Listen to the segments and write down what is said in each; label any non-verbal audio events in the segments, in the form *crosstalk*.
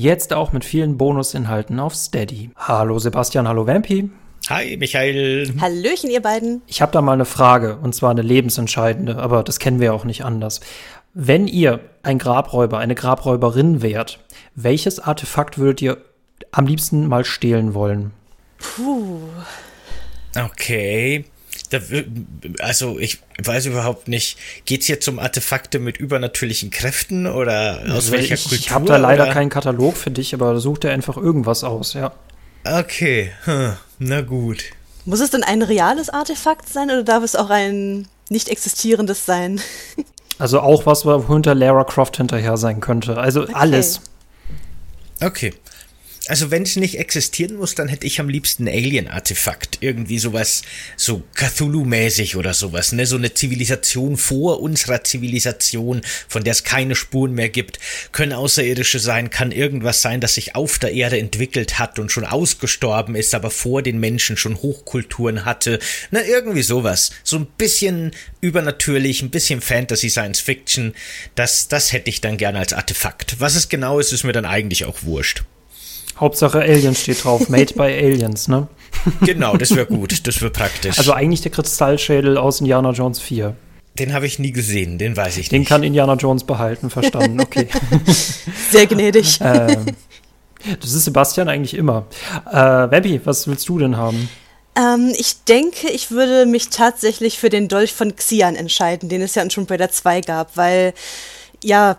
Jetzt auch mit vielen Bonusinhalten auf Steady. Hallo Sebastian, hallo Vampi. Hi, Michael. Hallöchen, ihr beiden. Ich habe da mal eine Frage, und zwar eine lebensentscheidende, aber das kennen wir auch nicht anders. Wenn ihr ein Grabräuber, eine Grabräuberin wärt, welches Artefakt würdet ihr am liebsten mal stehlen wollen? Puh. Okay. Da, also ich weiß überhaupt nicht, geht's jetzt um Artefakte mit übernatürlichen Kräften oder aus Also welcher ich, Kultur? Ich habe da leider oder? keinen Katalog für dich, aber such dir einfach irgendwas aus, ja. Okay, hm, na gut. Muss es denn ein reales Artefakt sein oder darf es auch ein nicht existierendes sein? *laughs* Also auch was, wo hinter Lara Croft hinterher sein könnte. Also alles. Okay. Also wenn es nicht existieren muss, dann hätte ich am liebsten ein Alien-Artefakt. Irgendwie sowas, so Cthulhu-mäßig oder sowas, ne? So eine Zivilisation vor unserer Zivilisation, von der es keine Spuren mehr gibt. Können Außerirdische sein, kann irgendwas sein, das sich auf der Erde entwickelt hat und schon ausgestorben ist, aber vor den Menschen schon Hochkulturen hatte. Na, irgendwie sowas. So ein bisschen übernatürlich, ein bisschen Fantasy, Science Fiction. Das, das hätte ich dann gerne als Artefakt. Was es genau ist, ist mir dann eigentlich auch wurscht. Hauptsache Aliens steht drauf. Made by Aliens, ne? *laughs* Genau, das wäre gut, das wäre praktisch. Also eigentlich der Kristallschädel aus Indiana Jones 4. den habe ich nie gesehen, den weiß ich Den nicht. kann Indiana Jones behalten, verstanden, okay. *laughs* Sehr gnädig. *laughs* ähm, das ist Sebastian eigentlich immer. Äh, Webby, was willst du denn haben? Ähm, ich denke, ich würde mich tatsächlich für den Dolch von Xian entscheiden, den es ja in Tomb Raider 2 gab, weil, ja,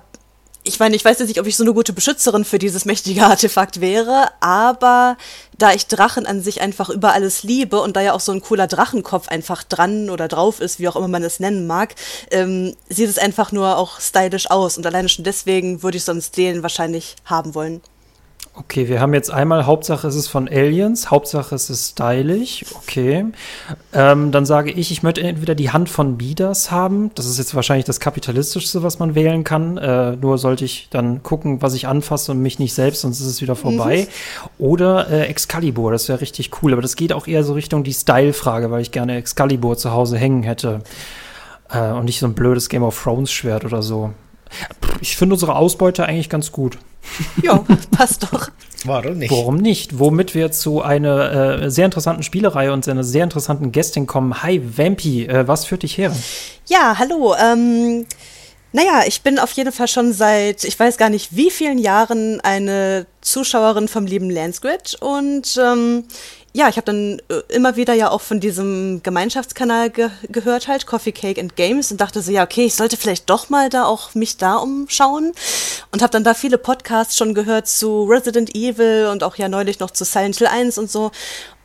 ich meine, ich weiß jetzt nicht, ob ich so eine gute Beschützerin für dieses mächtige Artefakt wäre, aber da ich Drachen an sich einfach über alles liebe und da ja auch so ein cooler Drachenkopf einfach dran oder drauf ist, wie auch immer man es nennen mag, ähm, sieht es einfach nur auch stylisch aus und alleine schon deswegen würde ich sonst den wahrscheinlich haben wollen. Okay, wir haben jetzt einmal, Hauptsache es ist von Aliens, Hauptsache es ist stylisch, okay. Ähm, dann sage ich, ich möchte entweder die Hand von Midas haben, das ist jetzt wahrscheinlich das kapitalistischste, was man wählen kann, äh, nur sollte ich dann gucken, was ich anfasse und mich nicht selbst, sonst ist es wieder vorbei. Oder äh, Excalibur, das wäre richtig cool, aber das geht auch eher so Richtung die Style-Frage, weil ich gerne Excalibur zu Hause hängen hätte. Äh, und nicht so ein blödes Game of Thrones Schwert oder so. Ich finde unsere Ausbeute eigentlich ganz gut. Ja, passt doch. Warum nicht? Warum nicht? Womit wir zu einer äh, sehr interessanten Spielereihe und einer sehr interessanten Gästin kommen. Hi, Vampy, äh, was führt dich her? Ja, hallo. Ähm, naja, ich bin auf jeden Fall schon seit, ich weiß gar nicht wie vielen Jahren eine Zuschauerin vom lieben Landsgrid und ähm, ja, ich habe dann äh, immer wieder ja auch von diesem Gemeinschaftskanal ge gehört halt, Coffee Cake and Games und dachte so, ja, okay, ich sollte vielleicht doch mal da auch mich da umschauen und habe dann da viele Podcasts schon gehört zu Resident Evil und auch ja neulich noch zu Silent Hill 1 und so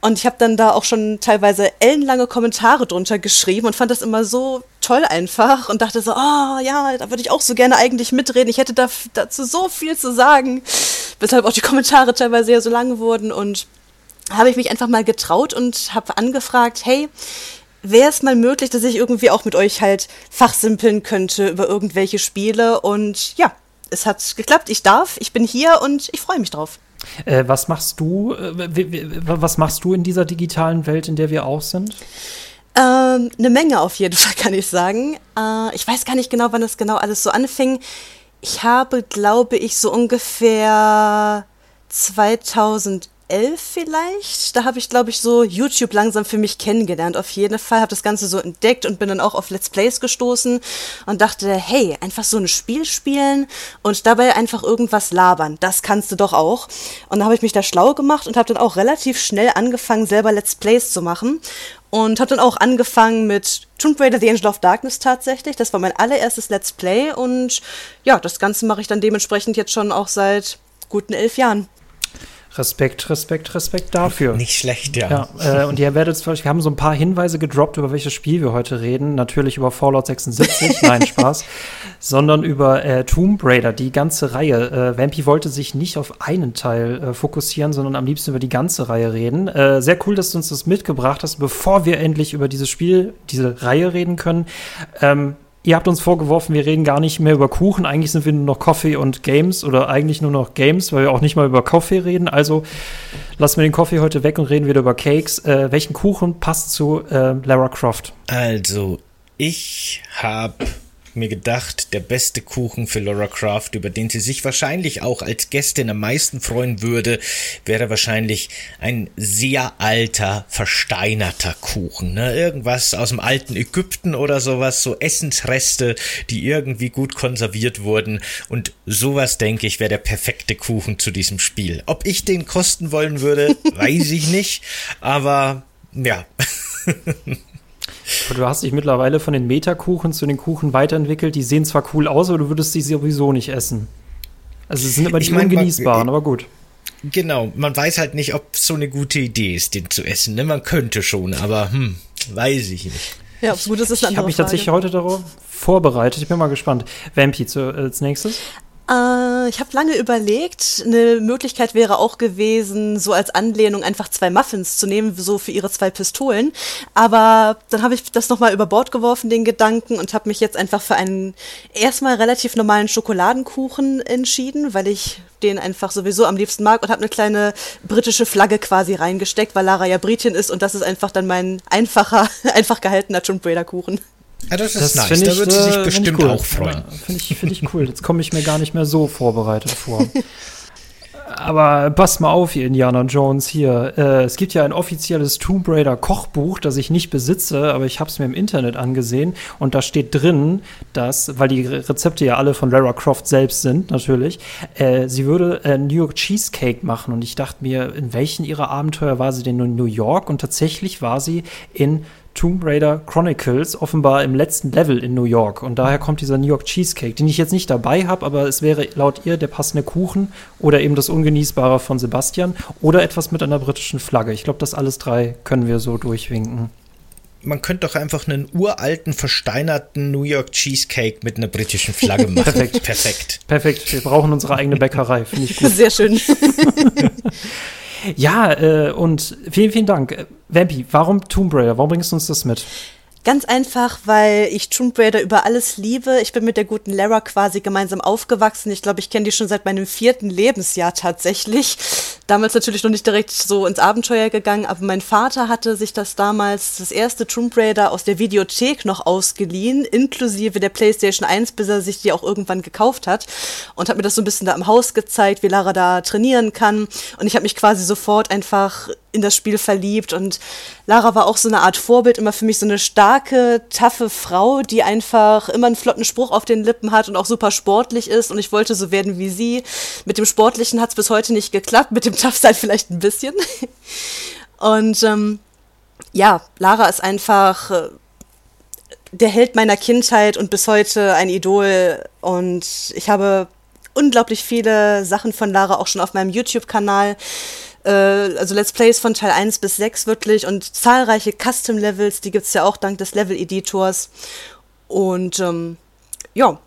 und ich habe dann da auch schon teilweise ellenlange Kommentare drunter geschrieben und fand das immer so toll einfach und dachte so, oh ja, da würde ich auch so gerne eigentlich mitreden. Ich hätte da, dazu so viel zu sagen, weshalb auch die Kommentare teilweise ja so lang wurden und habe ich mich einfach mal getraut und habe angefragt, hey, wäre es mal möglich, dass ich irgendwie auch mit euch halt fachsimpeln könnte über irgendwelche Spiele und ja, es hat geklappt, ich darf, ich bin hier und ich freue mich drauf. Äh, was machst du? Äh, was machst du in dieser digitalen Welt, in der wir auch sind? Ähm, eine Menge auf jeden *laughs* Fall, kann ich sagen. Äh, ich weiß gar nicht genau, wann das genau alles so anfing. Ich habe, glaube ich, so ungefähr 2011 vielleicht. Da habe ich, glaube ich, so YouTube langsam für mich kennengelernt. Auf jeden Fall habe das Ganze so entdeckt und bin dann auch auf Let's Plays gestoßen und dachte, hey, einfach so ein Spiel spielen und dabei einfach irgendwas labern. Das kannst du doch auch. Und dann habe ich mich da schlau gemacht und habe dann auch relativ schnell angefangen, selber Let's Plays zu machen. Und habe dann auch angefangen mit Tomb Raider The Angel of Darkness tatsächlich. Das war mein allererstes Let's Play und ja, das Ganze mache ich dann dementsprechend jetzt schon auch seit guten elf Jahren. Respekt, Respekt, Respekt dafür. Nicht schlecht, ja. ja äh, und ihr werdet es, wir haben so ein paar Hinweise gedroppt, über welches Spiel wir heute reden. Natürlich über Fallout 76, *laughs* nein, Spaß. Sondern über äh, Tomb Raider, die ganze Reihe. Äh, Vampy wollte sich nicht auf einen Teil äh, fokussieren, sondern am liebsten über die ganze Reihe reden. Äh, sehr cool, dass du uns das mitgebracht hast, bevor wir endlich über dieses Spiel, diese Reihe reden können. Ähm, Ihr habt uns vorgeworfen, wir reden gar nicht mehr über Kuchen. Eigentlich sind wir nur noch Coffee und Games oder eigentlich nur noch Games, weil wir auch nicht mal über Kaffee reden. Also lassen wir den Kaffee heute weg und reden wieder über Cakes. Äh, welchen Kuchen passt zu äh, Lara Croft? Also, ich habe mir gedacht, der beste Kuchen für Laura Croft, über den sie sich wahrscheinlich auch als Gästin am meisten freuen würde, wäre wahrscheinlich ein sehr alter, versteinerter Kuchen. Ne? Irgendwas aus dem alten Ägypten oder sowas, so Essensreste, die irgendwie gut konserviert wurden. Und sowas, denke ich, wäre der perfekte Kuchen zu diesem Spiel. Ob ich den kosten wollen würde, *laughs* weiß ich nicht. Aber ja. *laughs* Du hast dich mittlerweile von den Metakuchen zu den Kuchen weiterentwickelt. Die sehen zwar cool aus, aber du würdest sie sowieso nicht essen. Also, sie sind immer die mein, ungenießbaren, aber gut. Genau, man weiß halt nicht, ob so eine gute Idee ist, den zu essen. Ne? Man könnte schon, aber hm, weiß ich nicht. Ja, es gut ist, ist eine Ich habe mich tatsächlich heute darauf vorbereitet. Ich bin mal gespannt. Vampi zu, äh, als nächstes. Äh, ich habe lange überlegt. Eine Möglichkeit wäre auch gewesen, so als Anlehnung einfach zwei Muffins zu nehmen, so für ihre zwei Pistolen. Aber dann habe ich das nochmal über Bord geworfen, den Gedanken, und habe mich jetzt einfach für einen erstmal relativ normalen Schokoladenkuchen entschieden, weil ich den einfach sowieso am liebsten mag und habe eine kleine britische Flagge quasi reingesteckt, weil Lara ja Britin ist und das ist einfach dann mein einfacher, *laughs* einfach gehaltener Tomb Raider Kuchen. Ja, das ist das nice. Da wird sie sich äh, bestimmt cool. auch freuen. Ja, Finde ich, find ich cool. Jetzt komme ich mir gar nicht mehr so vorbereitet vor. *laughs* Aber passt mal auf, ihr Indiana Jones hier. Äh, es gibt ja ein offizielles Tomb Raider Kochbuch, das ich nicht besitze, aber ich habe es mir im Internet angesehen und da steht drin, dass, weil die Rezepte ja alle von Lara Croft selbst sind, natürlich, äh, sie würde äh, New York Cheesecake machen und ich dachte mir, in welchen ihrer Abenteuer war sie denn in New York? Und tatsächlich war sie in Tomb Raider Chronicles offenbar im letzten Level in New York. Und daher kommt dieser New York Cheesecake, den ich jetzt nicht dabei habe, aber es wäre laut ihr der passende Kuchen oder eben das Ungenießbare von Sebastian oder etwas mit einer britischen Flagge. Ich glaube, das alles drei können wir so durchwinken. Man könnte doch einfach einen uralten, versteinerten New York Cheesecake mit einer britischen Flagge machen. *laughs* Perfekt. Perfekt. Perfekt. Wir brauchen unsere eigene Bäckerei. Finde ich gut. Sehr schön. *laughs* Ja, äh, und vielen, vielen Dank. Vampi, warum Tomb Raider? Warum bringst du uns das mit? Ganz einfach, weil ich Tomb Raider über alles liebe. Ich bin mit der guten Lara quasi gemeinsam aufgewachsen. Ich glaube, ich kenne die schon seit meinem vierten Lebensjahr tatsächlich. Damals natürlich noch nicht direkt so ins Abenteuer gegangen, aber mein Vater hatte sich das damals, das erste Tomb Raider aus der Videothek noch ausgeliehen, inklusive der PlayStation 1, bis er sich die auch irgendwann gekauft hat. Und hat mir das so ein bisschen da im Haus gezeigt, wie Lara da trainieren kann. Und ich habe mich quasi sofort einfach in das Spiel verliebt. Und Lara war auch so eine Art Vorbild, immer für mich so eine starke, taffe Frau, die einfach immer einen flotten Spruch auf den Lippen hat und auch super sportlich ist. Und ich wollte so werden wie sie. Mit dem Sportlichen hat es bis heute nicht geklappt, mit dem Tough-Sein vielleicht ein bisschen. *laughs* Und ähm, ja, Lara ist einfach äh, der Held meiner Kindheit und bis heute ein Idol. Und ich habe unglaublich viele Sachen von Lara auch schon auf meinem YouTube-Kanal äh, also Let's Plays von Teil 1 bis 6 wirklich und zahlreiche Custom-Levels, die gibt es ja auch dank des Level-Editors. Und ähm, ja,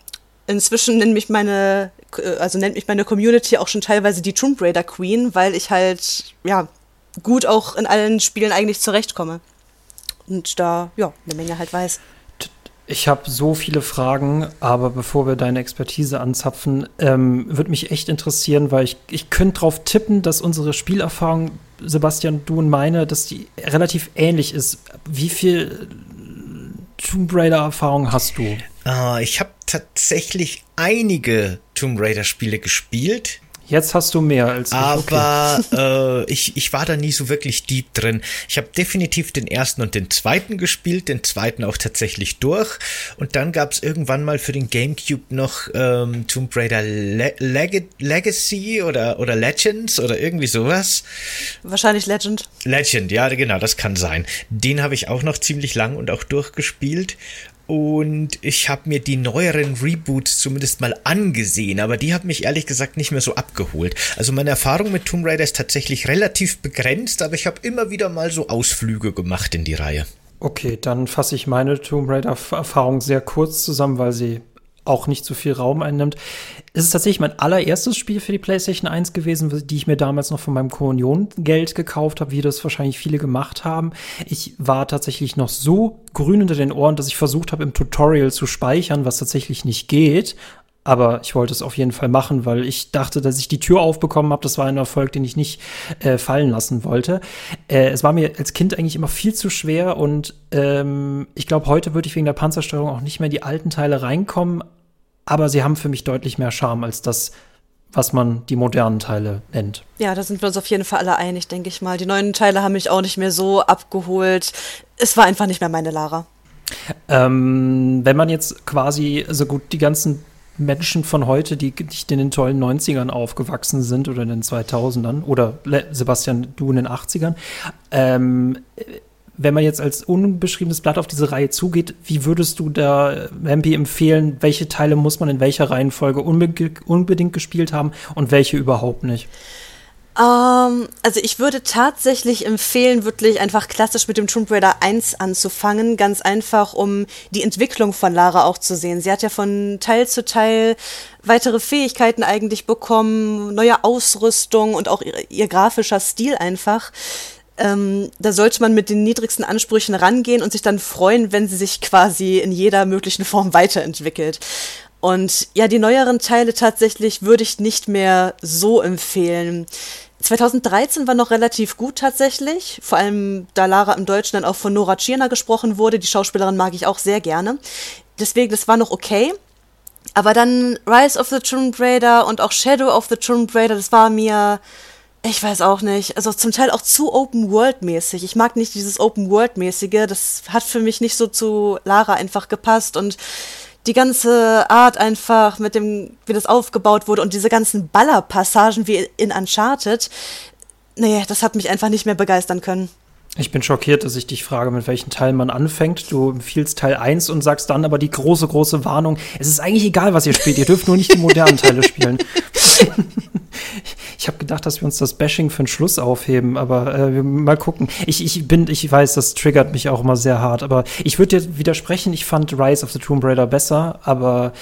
inzwischen nennt mich meine, äh, also nennt mich meine Community auch schon teilweise die Tomb Raider Queen, weil ich halt, ja, gut auch in allen Spielen eigentlich zurechtkomme. Und da, ja, eine Menge halt weiß. Ich habe so viele Fragen, aber bevor wir deine Expertise anzapfen, ähm, würde mich echt interessieren, weil ich, ich könnte darauf tippen, dass unsere Spielerfahrung, Sebastian, du und meine, dass die relativ ähnlich ist. Wie viel Tomb Raider-Erfahrung hast du? Uh, ich habe tatsächlich einige Tomb Raider-Spiele gespielt. Jetzt hast du mehr als ich. Aber okay. äh, ich, ich war da nie so wirklich deep drin. Ich habe definitiv den ersten und den zweiten gespielt, den zweiten auch tatsächlich durch. Und dann gab es irgendwann mal für den GameCube noch ähm, Tomb Raider Le Leg Legacy oder, oder Legends oder irgendwie sowas. Wahrscheinlich Legend. Legend, ja, genau, das kann sein. Den habe ich auch noch ziemlich lang und auch durchgespielt. Und ich habe mir die neueren Reboots zumindest mal angesehen, aber die haben mich ehrlich gesagt nicht mehr so abgeholt. Also meine Erfahrung mit Tomb Raider ist tatsächlich relativ begrenzt, aber ich habe immer wieder mal so Ausflüge gemacht in die Reihe. Okay, dann fasse ich meine Tomb Raider-Erfahrung sehr kurz zusammen, weil sie auch nicht so viel Raum einnimmt. Es ist tatsächlich mein allererstes Spiel für die PlayStation 1 gewesen, die ich mir damals noch von meinem Kommunion-Geld gekauft habe, wie das wahrscheinlich viele gemacht haben. Ich war tatsächlich noch so grün unter den Ohren, dass ich versucht habe, im Tutorial zu speichern, was tatsächlich nicht geht. aber ich wollte es auf jeden Fall machen, weil ich dachte, dass ich die Tür aufbekommen habe. Das war ein Erfolg, den ich nicht äh, fallen lassen wollte. Äh, es war mir als Kind eigentlich immer viel zu schwer und ähm, ich glaube, heute würde ich wegen der Panzersteuerung auch nicht mehr in die alten Teile reinkommen, aber sie haben für mich deutlich mehr Charme als das, was man die modernen Teile nennt. Ja, da sind wir uns auf jeden Fall alle einig, denke ich mal. Die neuen Teile haben mich auch nicht mehr so abgeholt. Es war einfach nicht mehr meine Lara. Ähm, wenn man jetzt quasi so gut die ganzen Menschen von heute, die nicht in den tollen 90ern aufgewachsen sind oder in den 2000ern oder Sebastian, du in den 80ern, ähm, wenn man jetzt als unbeschriebenes Blatt auf diese Reihe zugeht, wie würdest du da MP empfehlen, welche Teile muss man in welcher Reihenfolge unbe unbedingt gespielt haben und welche überhaupt nicht? Um, ähm, also ich würde tatsächlich empfehlen, wirklich einfach klassisch mit dem Tomb Raider 1 anzufangen, ganz einfach, um die Entwicklung von Lara auch zu sehen. Sie hat ja von Teil zu Teil weitere Fähigkeiten eigentlich bekommen, neue Ausrüstung und auch ihr, ihr grafischer Stil einfach ähm, da sollte man mit den niedrigsten Ansprüchen rangehen und sich dann freuen, wenn sie sich quasi in jeder möglichen Form weiterentwickelt. Und ja, die neueren Teile tatsächlich würde ich nicht mehr so empfehlen. 2013 war noch relativ gut tatsächlich, vor allem da Lara im Deutschen dann auch von Nora Tschirner gesprochen wurde. Die Schauspielerin mag ich auch sehr gerne. Deswegen, das war noch okay. Aber dann Rise of the Tomb Raider und auch Shadow of the Tomb Raider, das war mir ich weiß auch nicht. Also zum Teil auch zu Open-World-mäßig. Ich mag nicht dieses Open-World-mäßige. Das hat für mich nicht so zu Lara einfach gepasst. Und die ganze Art einfach mit dem, wie das aufgebaut wurde und diese ganzen Ballerpassagen wie in Uncharted, nee, das hat mich einfach nicht mehr begeistern können. Ich bin schockiert, dass ich dich frage, mit welchem Teil man anfängt. Du empfiehlst Teil 1 und sagst dann aber die große, große Warnung. Es ist eigentlich egal, was ihr spielt. Ihr dürft nur nicht die modernen Teile spielen. *laughs* gedacht, dass wir uns das Bashing für den Schluss aufheben, aber äh, mal gucken. Ich, ich bin, ich weiß, das triggert mich auch immer sehr hart, aber ich würde dir widersprechen, ich fand Rise of the Tomb Raider besser, aber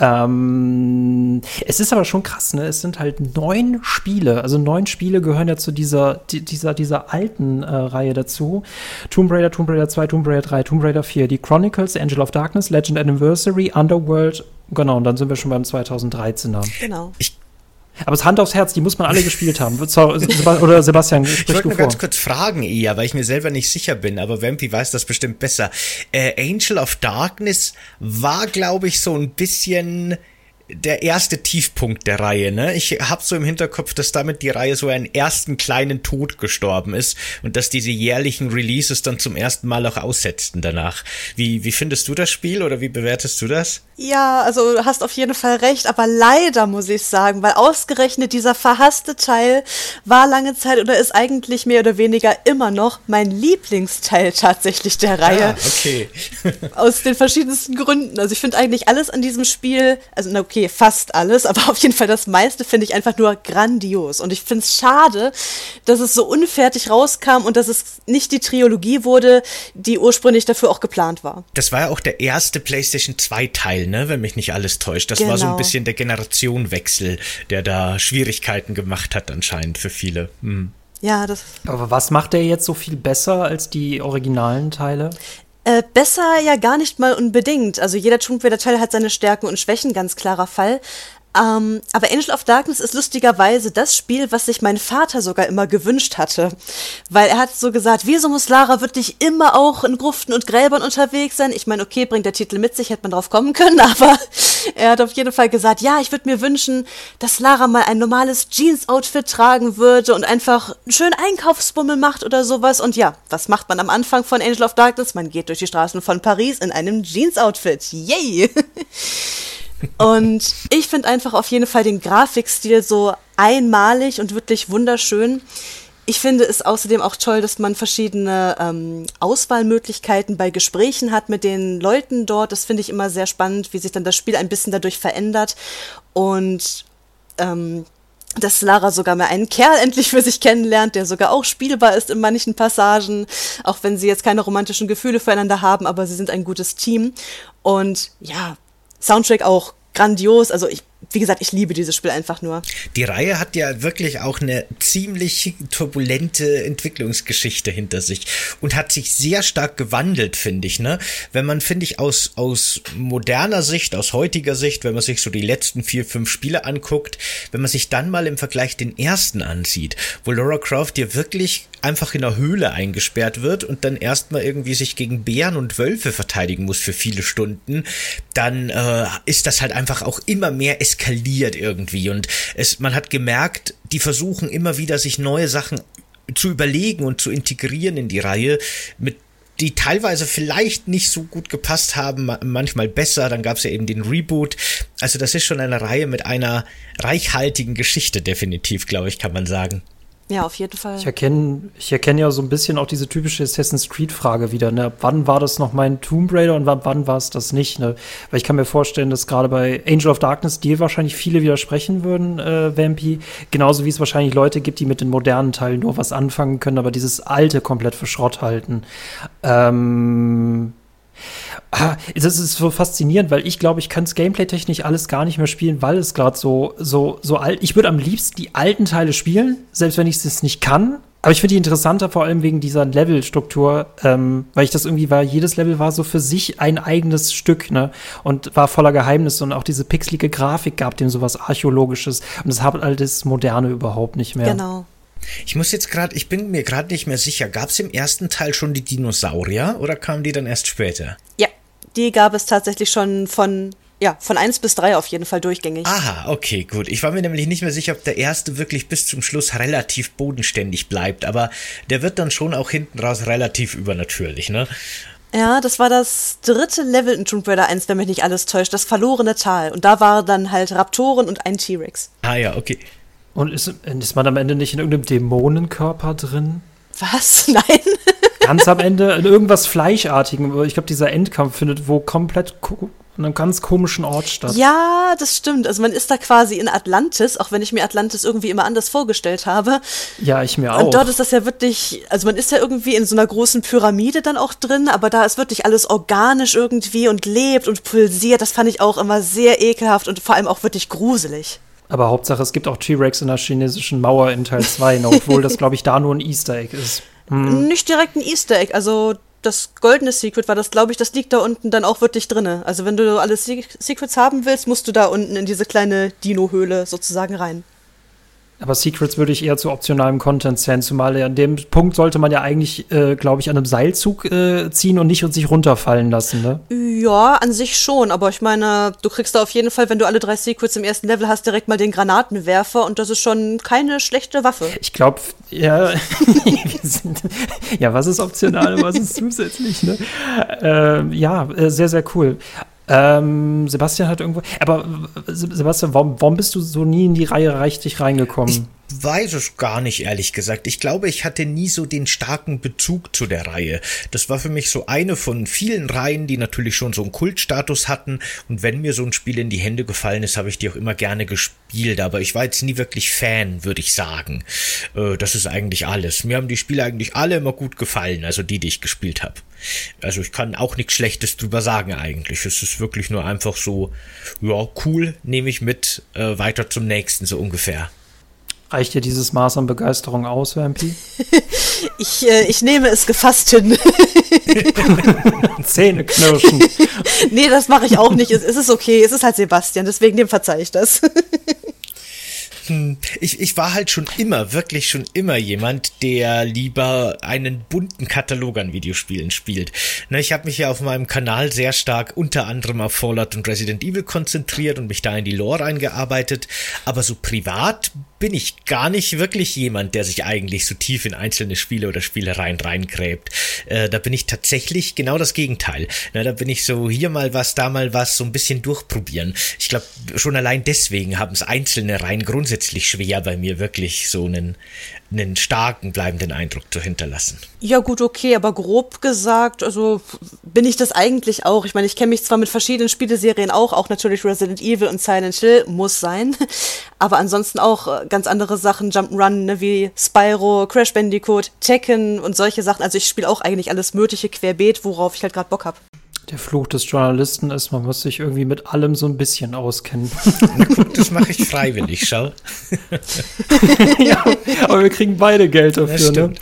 ähm, es ist aber schon krass, ne? Es sind halt neun Spiele. Also neun Spiele gehören ja zu dieser, dieser, dieser alten äh, Reihe dazu. Tomb Raider, Tomb Raider 2, Tomb Raider 3, Tomb Raider 4, die Chronicles, Angel of Darkness, Legend Anniversary, Underworld. Genau, und dann sind wir schon beim 2013er. Genau. Ich aber das Hand aufs Herz, die muss man alle gespielt haben. Oder Sebastian, sprich Ich wollte nur ganz kurz fragen eher, weil ich mir selber nicht sicher bin, aber Vampy weiß das bestimmt besser. Äh, Angel of Darkness war, glaube ich, so ein bisschen der erste Tiefpunkt der Reihe, ne? Ich hab so im Hinterkopf, dass damit die Reihe so einen ersten kleinen Tod gestorben ist und dass diese jährlichen Releases dann zum ersten Mal auch aussetzten danach. Wie, wie findest du das Spiel oder wie bewertest du das? Ja, also du hast auf jeden Fall recht, aber leider muss ich sagen, weil ausgerechnet dieser verhasste Teil war lange Zeit oder ist eigentlich mehr oder weniger immer noch mein Lieblingsteil tatsächlich der Reihe. Ah, okay. Aus den verschiedensten Gründen. Also ich finde eigentlich alles an diesem Spiel, also na okay, fast alles, aber *laughs* auf jeden Fall das meiste finde ich einfach nur grandios. Und ich finde es schade, dass es so unfertig rauskam und dass es nicht die Trilogie wurde, die ursprünglich dafür auch geplant war. Das war ja auch der erste PlayStation 2 Teil ne, wenn mich nicht alles täuscht. Das genau. war so ein genau. bisschen der Generationenwechsel, der da Schwierigkeiten gemacht hat anscheinend für viele. Hm. Ja, das. Aber was macht der jetzt so viel besser als die originalen Teile? Äh, besser ja gar nicht mal unbedingt. Also jeder Tomb Raider Teil hat seine Stärken und Schwächen, ganz klarer Fall. Ähm, aber Angel of Darkness ist lustigerweise das Spiel, was sich mein Vater sogar immer gewünscht hatte. Weil er hat so gesagt, wieso muss Lara wirklich immer auch in Gruften und Gräbern unterwegs sein? Ich meine, okay, bringt der Titel mit sich, hätte man drauf kommen können, *laughs* aber er hat auf jeden Fall gesagt, ja, ich würde mir wünschen, dass Lara mal ein normales Jeans-Outfit tragen würde und einfach einen schönen Einkaufsbummel macht oder sowas. Und ja, was macht man am Anfang von Angel of Darkness? Man geht durch die Straßen von Paris in einem Jeans-Outfit. Yay! *laughs* Und ich finde einfach auf jeden Fall den Grafikstil so einmalig und wirklich wunderschön. Ich finde es außerdem auch toll, dass man verschiedene ähm, Auswahlmöglichkeiten bei Gesprächen hat mit den Leuten dort. Das finde ich immer sehr spannend, wie sich dann das Spiel ein bisschen dadurch verändert. Und ähm, dass Lara sogar mal einen Kerl endlich für sich kennenlernt, der sogar auch spielbar ist in manchen Passagen, auch wenn sie jetzt keine romantischen Gefühle füreinander haben, aber sie sind ein gutes Team. Und ja, Soundtrack auch grandios. Also ich wie gesagt, ich liebe dieses Spiel einfach nur. Die Reihe hat ja wirklich auch eine ziemlich turbulente Entwicklungsgeschichte hinter sich und hat sich sehr stark gewandelt, finde ich, ne? Wenn man, finde ich, aus, aus moderner Sicht, aus heutiger Sicht, wenn man sich so die letzten vier, fünf Spiele anguckt, wenn man sich dann mal im Vergleich den ersten ansieht, wo Laura Croft ja wirklich einfach in einer Höhle eingesperrt wird und dann erstmal irgendwie sich gegen Bären und Wölfe verteidigen muss für viele Stunden, dann äh, ist das halt einfach auch immer mehr eskaliert irgendwie und es, man hat gemerkt, die versuchen immer wieder sich neue Sachen zu überlegen und zu integrieren in die Reihe mit die teilweise vielleicht nicht so gut gepasst haben, manchmal besser. Dann gab es ja eben den Reboot. Also das ist schon eine Reihe mit einer reichhaltigen Geschichte, definitiv, glaube ich, kann man sagen. Ja, auf jeden Fall. Ich erkenne, ich erkenne ja so ein bisschen auch diese typische Assassin's Creed-Frage wieder. Ne? Wann war das noch mein Tomb Raider und wann, war es das nicht? Ne? Weil ich kann mir vorstellen, dass gerade bei Angel of Darkness dir wahrscheinlich viele widersprechen würden, äh, Vampy. Genauso wie es wahrscheinlich Leute gibt, die mit den modernen Teilen nur was anfangen können, aber dieses alte komplett für Schrott halten. Ähm Ah, das ist so faszinierend, weil ich glaube, ich kann es gameplay-technisch alles gar nicht mehr spielen, weil es gerade so, so, so alt. Ich würde am liebsten die alten Teile spielen, selbst wenn ich es nicht kann. Aber ich finde die interessanter, vor allem wegen dieser Levelstruktur, ähm, weil ich das irgendwie war, jedes Level war so für sich ein eigenes Stück, ne? Und war voller Geheimnisse und auch diese pixelige Grafik gab dem sowas Archäologisches. Und das hat all das Moderne überhaupt nicht mehr. Genau. Ich muss jetzt gerade, ich bin mir gerade nicht mehr sicher, gab es im ersten Teil schon die Dinosaurier oder kamen die dann erst später? Ja, die gab es tatsächlich schon von ja, von 1 bis 3 auf jeden Fall durchgängig. Aha, okay, gut. Ich war mir nämlich nicht mehr sicher, ob der erste wirklich bis zum Schluss relativ bodenständig bleibt, aber der wird dann schon auch hinten raus relativ übernatürlich, ne? Ja, das war das dritte Level in Tomb Raider 1, wenn mich nicht alles täuscht, das verlorene Tal. Und da waren dann halt Raptoren und ein T-Rex. Ah ja, okay. Und ist, ist man am Ende nicht in irgendeinem Dämonenkörper drin? Was? *laughs* Nein. Ganz am Ende in irgendwas Fleischartigem. Ich glaube, dieser Endkampf findet wo komplett an einem ganz komischen Ort statt. Ja, das stimmt. Also man ist da quasi in Atlantis, auch wenn ich mir Atlantis irgendwie immer anders vorgestellt habe. Ja, ich mir auch. Und dort ist das ja wirklich, also man ist ja irgendwie in so einer großen Pyramide dann auch drin, aber da ist wirklich alles organisch irgendwie und lebt und pulsiert. Das fand ich auch immer sehr ekelhaft und vor allem auch wirklich gruselig. Aber Hauptsache, es gibt auch T-Rex in der chinesischen Mauer in Teil 2, obwohl das, glaube ich, da nur ein Easter Egg ist. Hm. Nicht direkt ein Easter Egg, also das goldene Secret war das, glaube ich, das liegt da unten dann auch wirklich drinne. Also wenn du alle Secrets haben willst, musst du da unten in diese kleine Dino-Höhle sozusagen rein. Aber Secrets würde ich eher zu optionalem Content zählen, zumal an dem Punkt sollte man ja eigentlich, äh, glaube ich, an einem Seilzug äh, ziehen und nicht und sich runterfallen lassen, ne? Ja, an sich schon, aber ich meine, du kriegst da auf jeden Fall, wenn du alle drei Secrets im ersten Level hast, direkt mal den Granatenwerfer und das ist schon keine schlechte Waffe. Ich glaube, ja, *laughs* ja, was ist optional und was ist zusätzlich, ne? Äh, ja, sehr, sehr cool. Ähm, Sebastian hat irgendwo. Aber Sebastian, warum, warum bist du so nie in die Reihe richtig reingekommen? Ich weiß es gar nicht, ehrlich gesagt. Ich glaube, ich hatte nie so den starken Bezug zu der Reihe. Das war für mich so eine von vielen Reihen, die natürlich schon so einen Kultstatus hatten. Und wenn mir so ein Spiel in die Hände gefallen ist, habe ich die auch immer gerne gespielt. Aber ich war jetzt nie wirklich Fan, würde ich sagen. Äh, das ist eigentlich alles. Mir haben die Spiele eigentlich alle immer gut gefallen, also die, die ich gespielt habe. Also ich kann auch nichts Schlechtes drüber sagen eigentlich. Es ist wirklich nur einfach so, ja, cool, nehme ich mit, äh, weiter zum nächsten, so ungefähr. Reicht dir dieses Maß an Begeisterung aus, Vampy? *laughs* ich, äh, ich nehme es gefasst hin. *laughs* Zähne knirschen. *laughs* nee, das mache ich auch nicht. Es, es ist okay. Es ist halt Sebastian, deswegen dem verzeih ich das. Hm, ich, ich war halt schon immer, wirklich schon immer jemand, der lieber einen bunten Katalog an Videospielen spielt. Na, ich habe mich ja auf meinem Kanal sehr stark unter anderem auf Fallout und Resident Evil konzentriert und mich da in die Lore eingearbeitet, aber so privat bin ich gar nicht wirklich jemand, der sich eigentlich so tief in einzelne Spiele oder Spielereien reingräbt. Äh, da bin ich tatsächlich genau das Gegenteil. Na, da bin ich so hier mal was, da mal was, so ein bisschen durchprobieren. Ich glaube, schon allein deswegen haben es einzelne Reihen grundsätzlich schwer bei mir wirklich so einen, einen starken bleibenden Eindruck zu hinterlassen. Ja gut, okay, aber grob gesagt, also bin ich das eigentlich auch. Ich meine, ich kenne mich zwar mit verschiedenen Spieleserien auch, auch natürlich Resident Evil und Silent Hill muss sein, *laughs* aber ansonsten auch äh, ganz andere Sachen, Jump'n'Run, ne, wie Spyro, Crash Bandicoot, Tekken und solche Sachen. Also ich spiele auch eigentlich alles mögliche querbeet, worauf ich halt gerade Bock habe. Der Fluch des Journalisten ist, man muss sich irgendwie mit allem so ein bisschen auskennen. *laughs* Na gut, das mache ich freiwillig, schau. *laughs* ja, aber wir kriegen beide Geld dafür, ne?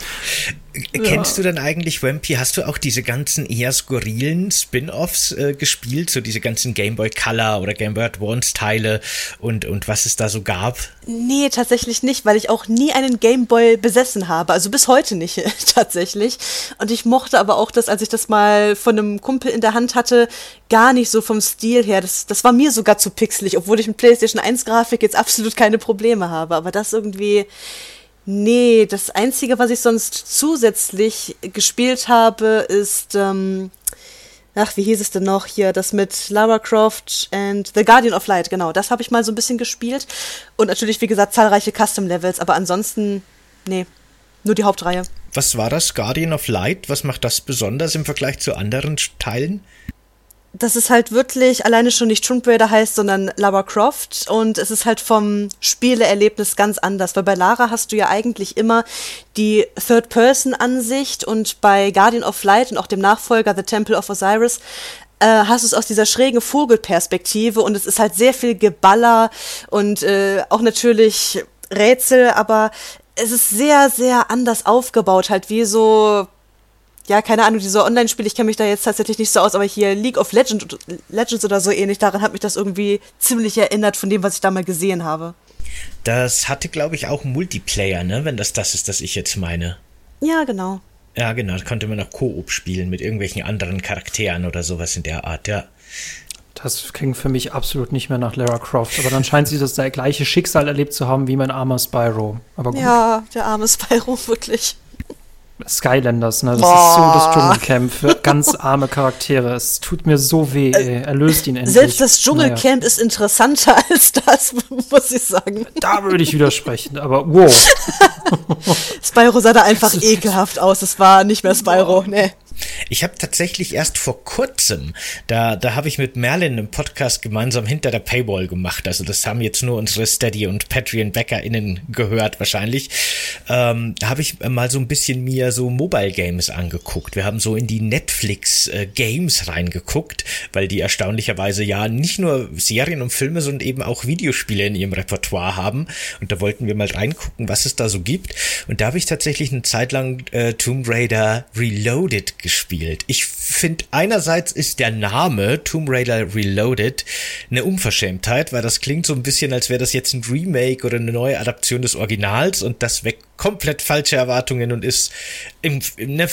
Kennst du denn eigentlich Wampy? Hast du auch diese ganzen eher skurrilen Spin-offs äh, gespielt? So diese ganzen Game Boy Color oder Game Boy Advance Teile und, und was es da so gab? Nee, tatsächlich nicht, weil ich auch nie einen Game Boy besessen habe. Also bis heute nicht, *laughs* tatsächlich. Und ich mochte aber auch das, als ich das mal von einem Kumpel in der Hand hatte, gar nicht so vom Stil her. Das, das war mir sogar zu pixelig, obwohl ich mit PlayStation 1 Grafik jetzt absolut keine Probleme habe. Aber das irgendwie Nee, das Einzige, was ich sonst zusätzlich gespielt habe, ist, ähm, ach, wie hieß es denn noch hier, das mit Lara Croft and The Guardian of Light, genau, das habe ich mal so ein bisschen gespielt. Und natürlich, wie gesagt, zahlreiche Custom-Levels, aber ansonsten, nee, nur die Hauptreihe. Was war das, Guardian of Light? Was macht das besonders im Vergleich zu anderen Teilen? Dass es halt wirklich alleine schon nicht Tomb Raider heißt, sondern Lara Croft. Und es ist halt vom Spieleerlebnis ganz anders, weil bei Lara hast du ja eigentlich immer die Third-Person-Ansicht und bei Guardian of Light und auch dem Nachfolger The Temple of Osiris äh, hast du es aus dieser schrägen Vogelperspektive und es ist halt sehr viel Geballer und äh, auch natürlich Rätsel, aber es ist sehr, sehr anders aufgebaut, halt wie so ja, keine Ahnung, diese Online-Spiele, ich kenne mich da jetzt tatsächlich nicht so aus, aber hier League of Legends, Legends oder so ähnlich, daran hat mich das irgendwie ziemlich erinnert von dem, was ich da mal gesehen habe. Das hatte, glaube ich, auch Multiplayer, ne? Wenn das das ist, das ich jetzt meine. Ja, genau. Ja, genau, da konnte man noch Koop spielen mit irgendwelchen anderen Charakteren oder sowas in der Art, ja. Das klingt für mich absolut nicht mehr nach Lara Croft. Aber dann scheint sie das gleiche Schicksal erlebt zu haben wie mein armer Spyro. Aber gut. Ja, der arme Spyro, *laughs* wirklich. Skylanders, ne? Das Boah. ist so das Dschungelcamp für ganz arme Charaktere. Es tut mir so weh, ey. Er löst ihn endlich. Selbst das Dschungelcamp naja. ist interessanter *laughs* als das, muss ich sagen. Da würde ich widersprechen, aber wow. *laughs* Spyro sah da einfach ekelhaft aus. Es war nicht mehr Spyro, ne. Ich habe tatsächlich erst vor kurzem, da, da habe ich mit Merlin einen Podcast gemeinsam hinter der Paywall gemacht. Also das haben jetzt nur unsere Steady und Patreon-BäckerInnen gehört wahrscheinlich. Ähm, da habe ich mal so ein bisschen mir so Mobile Games angeguckt. Wir haben so in die Netflix äh, Games reingeguckt, weil die erstaunlicherweise ja nicht nur Serien und Filme, sondern eben auch Videospiele in ihrem Repertoire haben. Und da wollten wir mal reingucken, was es da so gibt. Und da habe ich tatsächlich eine Zeit lang äh, Tomb Raider Reloaded gespielt. Ich finde, einerseits ist der Name Tomb Raider Reloaded eine Unverschämtheit, weil das klingt so ein bisschen, als wäre das jetzt ein Remake oder eine neue Adaption des Originals und das weckt komplett falsche Erwartungen und ist im, ne,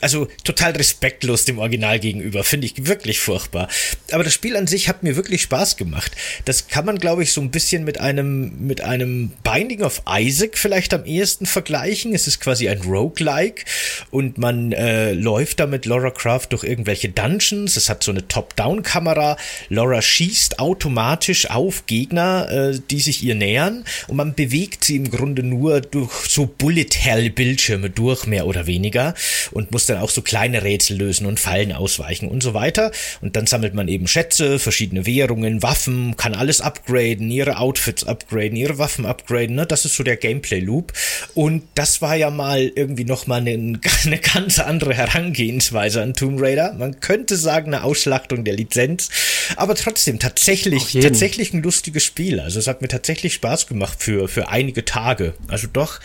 also total respektlos dem Original gegenüber. Finde ich wirklich furchtbar. Aber das Spiel an sich hat mir wirklich Spaß gemacht. Das kann man, glaube ich, so ein bisschen mit einem, mit einem Binding of Isaac vielleicht am ehesten vergleichen. Es ist quasi ein Roguelike und man äh, läuft da mit Laura Croft durch irgendwelche Dungeons. Es hat so eine Top-Down-Kamera. Laura schießt automatisch auf Gegner, äh, die sich ihr nähern und man bewegt sie im Grunde nur durch so Bullet-Hell-Bildschirme durch, mehr oder weniger, und muss dann auch so kleine Rätsel lösen und Fallen ausweichen und so weiter. Und dann sammelt man eben Schätze, verschiedene Währungen, Waffen, kann alles upgraden, ihre Outfits upgraden, ihre Waffen upgraden, ne? Das ist so der Gameplay-Loop. Und das war ja mal irgendwie nochmal eine, *laughs* eine ganz andere Herangehensweise an Tomb Raider. Man könnte sagen, eine Ausschlachtung der Lizenz, aber trotzdem tatsächlich, tatsächlich ein lustiges Spiel. Also es hat mir tatsächlich Spaß gemacht für, für einige Tage. Also doch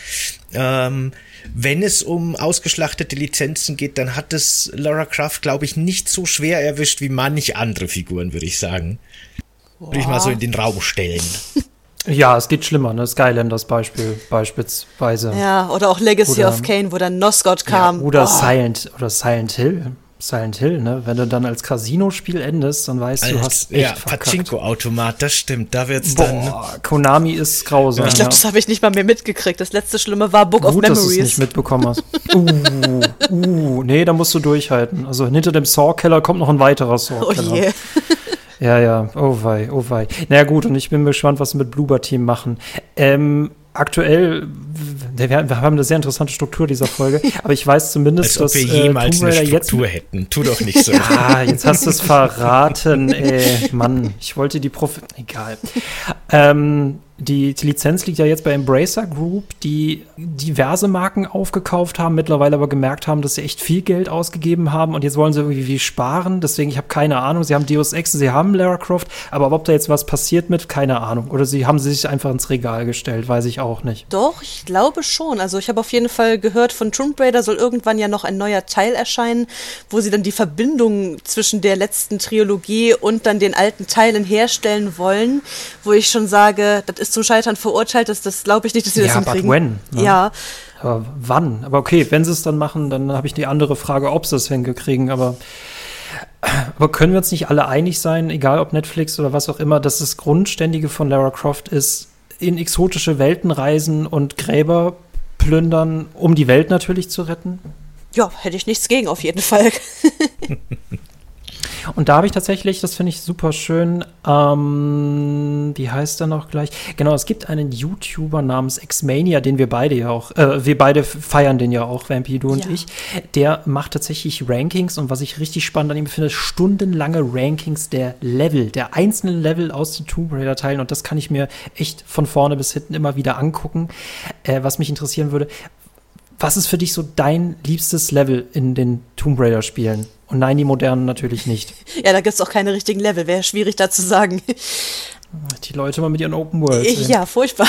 ähm, wenn es um ausgeschlachtete Lizenzen geht, dann hat es Lara Croft, glaube ich, nicht so schwer erwischt wie manche andere Figuren, würde ich sagen. Würde ich mal so in den Raum stellen. *laughs* Ja, es geht schlimmer, ne? Skylanders Beispiel, beispielsweise. Ja, oder auch Legacy oder, of Kane, wo dann Noscott kam. Ja, oder, oh. Silent, oder Silent Hill. Silent Hill, ne? Wenn du dann als Casino-Spiel endest, dann weißt du, du hast echt Ja, Pachinko-Automat, das stimmt, da wird's Boah, dann... Boah, Konami ist grausam. Ich glaube, das habe ich nicht mal mehr mitgekriegt. Das letzte Schlimme war Book Gut, of Memories. dass du es nicht mitbekommen hast. uh, uh, nee, da musst du durchhalten. Also hinter dem Saw-Keller kommt noch ein weiterer Saw-Keller. Oh je. Ja, ja, oh wei, oh wei. Naja gut, und ich bin gespannt, was sie mit Bloober Team machen. Ähm, aktuell wir, wir, haben eine sehr interessante Struktur dieser Folge, *laughs* aber ich weiß zumindest, Als dass ob wir jemals äh, eine Struktur jetzt, hätten. Tu doch nicht so. *laughs* ja, jetzt hast du es verraten, ey. Mann, ich wollte die Profi... Egal. Ähm, die, die, Lizenz liegt ja jetzt bei Embracer Group, die diverse Marken aufgekauft haben, mittlerweile aber gemerkt haben, dass sie echt viel Geld ausgegeben haben und jetzt wollen sie irgendwie wie sparen. Deswegen, ich habe keine Ahnung. Sie haben Deus Ex, sie haben Lara Croft, aber ob da jetzt was passiert mit, keine Ahnung. Oder sie haben sich einfach ins Regal gestellt, weiß ich auch nicht. Doch, ich glaube schon. Also ich habe auf jeden Fall gehört, von Tomb Raider soll irgendwann ja noch ein neuer Teil erscheinen, wo sie dann die Verbindung zwischen der letzten Trilogie und dann den alten Teilen herstellen wollen, wo ich schon sage, das ist ist zum Scheitern verurteilt ist, das glaube ich nicht, dass sie ja, das hinkriegen. But when, ne? Ja. Aber wann? Aber okay, wenn sie es dann machen, dann habe ich die andere Frage, ob sie es hingekriegen. Aber, aber können wir uns nicht alle einig sein, egal ob Netflix oder was auch immer, dass das Grundständige von Lara Croft ist, in exotische Welten reisen und Gräber plündern, um die Welt natürlich zu retten? Ja, hätte ich nichts gegen, auf jeden Fall. *laughs* Und da habe ich tatsächlich, das finde ich super schön, ähm, wie heißt er noch gleich? Genau, es gibt einen YouTuber namens Xmania, den wir beide ja auch, äh, wir beide feiern den ja auch, Vampy, du und ja. ich. Der macht tatsächlich Rankings und was ich richtig spannend an ihm finde, stundenlange Rankings der Level, der einzelnen Level aus den Tomb Raider Teilen und das kann ich mir echt von vorne bis hinten immer wieder angucken. Äh, was mich interessieren würde, was ist für dich so dein liebstes Level in den Tomb Raider Spielen? Und nein, die modernen natürlich nicht. *laughs* ja, da gibt es auch keine richtigen Level. Wäre schwierig da zu sagen. Die Leute mal mit ihren Open Worlds. Ja, furchtbar.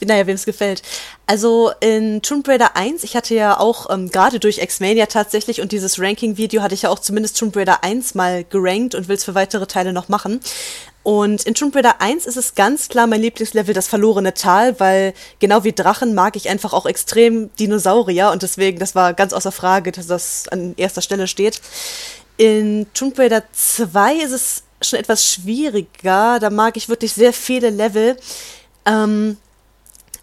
*laughs* naja, wem es gefällt. Also in Tomb Raider 1, ich hatte ja auch ähm, gerade durch X-Mania tatsächlich und dieses Ranking-Video hatte ich ja auch zumindest Tomb Raider 1 mal gerankt und will es für weitere Teile noch machen. Und in Tomb Raider 1 ist es ganz klar mein Lieblingslevel, das verlorene Tal, weil genau wie Drachen mag ich einfach auch extrem Dinosaurier und deswegen, das war ganz außer Frage, dass das an erster Stelle steht. In Tomb Raider 2 ist es schon etwas schwieriger, da mag ich wirklich sehr viele Level. Ähm,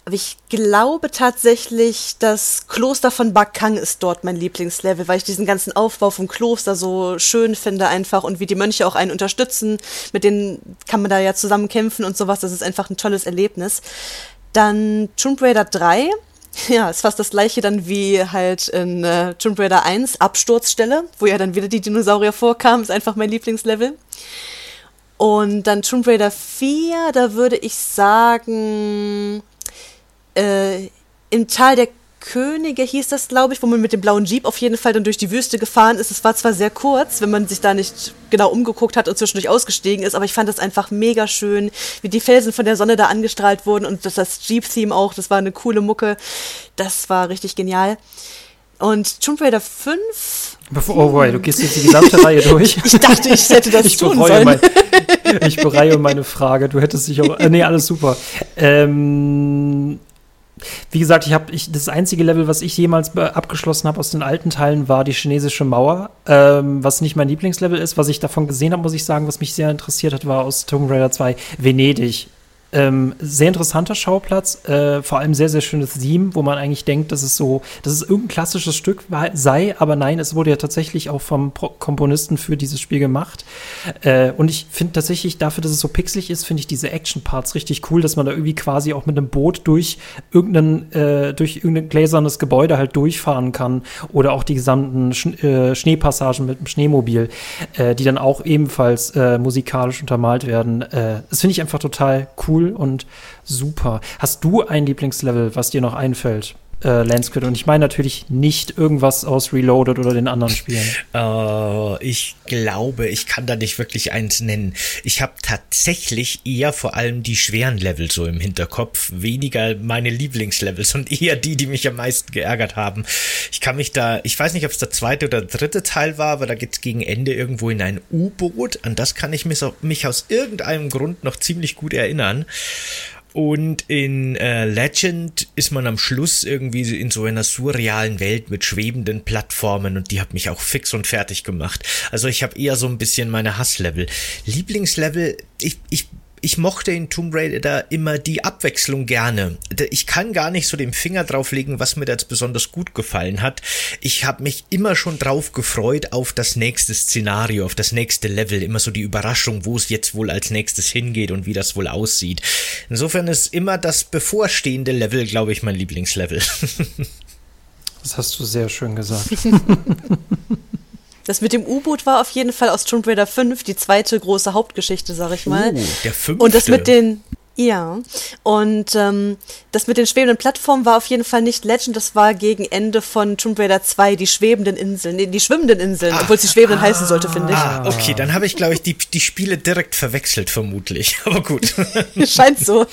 aber ich glaube tatsächlich, das Kloster von Bakang ist dort mein Lieblingslevel, weil ich diesen ganzen Aufbau vom Kloster so schön finde einfach und wie die Mönche auch einen unterstützen. Mit denen kann man da ja zusammen kämpfen und sowas. Das ist einfach ein tolles Erlebnis. Dann Tomb Raider 3. *laughs* Ja, ist fast das gleiche dann wie halt in äh, Tomb Raider 1, Absturzstelle, wo ja dann wieder die Dinosaurier vorkamen, ist einfach mein Lieblingslevel. Und dann Tomb Raider 4, da würde ich sagen, äh, im Tal der Könige hieß das, glaube ich, wo man mit dem blauen Jeep auf jeden Fall dann durch die Wüste gefahren ist. Es war zwar sehr kurz, wenn man sich da nicht genau umgeguckt hat und zwischendurch ausgestiegen ist, aber ich fand das einfach mega schön, wie die Felsen von der Sonne da angestrahlt wurden und das, das Jeep-Theme auch, das war eine coole Mucke. Das war richtig genial. Und Tomb Raider 5. Bevor, oh boy, du gehst jetzt die gesamte Reihe *laughs* durch. Ich dachte, ich hätte das *laughs* ich tun sollen. Mein, ich bereue meine Frage. Du hättest dich auch. Äh, nee, alles super. Ähm, wie gesagt, ich habe ich, das einzige Level, was ich jemals abgeschlossen habe aus den alten Teilen, war die chinesische Mauer, ähm, was nicht mein Lieblingslevel ist. Was ich davon gesehen habe, muss ich sagen, was mich sehr interessiert hat, war aus Tomb Raider 2 Venedig. Ähm, sehr interessanter Schauplatz, äh, vor allem sehr, sehr schönes Theme, wo man eigentlich denkt, dass es so, dass es irgendein klassisches Stück sei, aber nein, es wurde ja tatsächlich auch vom Pro Komponisten für dieses Spiel gemacht. Äh, und ich finde tatsächlich, dafür, dass es so pixelig ist, finde ich diese Action-Parts richtig cool, dass man da irgendwie quasi auch mit einem Boot durch irgendein, äh, durch irgendein gläsernes Gebäude halt durchfahren kann oder auch die gesamten Sch äh, Schneepassagen mit dem Schneemobil, äh, die dann auch ebenfalls äh, musikalisch untermalt werden. das finde ich einfach total cool cool und super. Hast du ein Lieblingslevel, was dir noch einfällt? Äh, Landsquid. Und ich meine natürlich nicht irgendwas aus Reloaded oder den anderen Spielen. Uh, *laughs* ich glaube, ich kann da nicht wirklich eins nennen. Ich habe tatsächlich eher vor allem die schweren Level so im Hinterkopf, weniger meine Lieblingslevels und *laughs* eher die, die mich am meisten geärgert haben. Ich kann mich da, ich weiß nicht, ob es der zweite oder dritte Teil war, aber da geht's gegen Ende irgendwo in ein U-Boot. An das kann ich mich, mich aus irgendeinem Grund noch ziemlich gut erinnern. Und in äh, Legend ist man am Schluss irgendwie in so einer surrealen Welt mit schwebenden Plattformen und die hat mich auch fix und fertig gemacht. Also ich habe eher so ein bisschen meine Hasslevel. Lieblingslevel, ich, ich ich mochte in Tomb Raider immer die Abwechslung gerne. Ich kann gar nicht so den Finger drauflegen, was mir da jetzt besonders gut gefallen hat. Ich habe mich immer schon drauf gefreut auf das nächste Szenario, auf das nächste Level, immer so die Überraschung, wo es jetzt wohl als nächstes hingeht und wie das wohl aussieht. Insofern ist immer das bevorstehende Level, glaube ich, mein Lieblingslevel. *laughs* das hast du sehr schön gesagt. *laughs* Das mit dem U-Boot war auf jeden Fall aus Tomb Raider 5 die zweite große Hauptgeschichte, sag ich mal. Oh, der fünfte. Und das mit den, ja, und ähm, das mit den schwebenden Plattformen war auf jeden Fall nicht Legend, das war gegen Ende von Tomb Raider 2, die schwebenden Inseln, nee, die schwimmenden Inseln, obwohl es die schwebenden ah, heißen sollte, finde ich. Ah, okay, dann habe ich, glaube ich, die, die Spiele direkt verwechselt, vermutlich. *laughs* Aber gut. *laughs* Scheint so.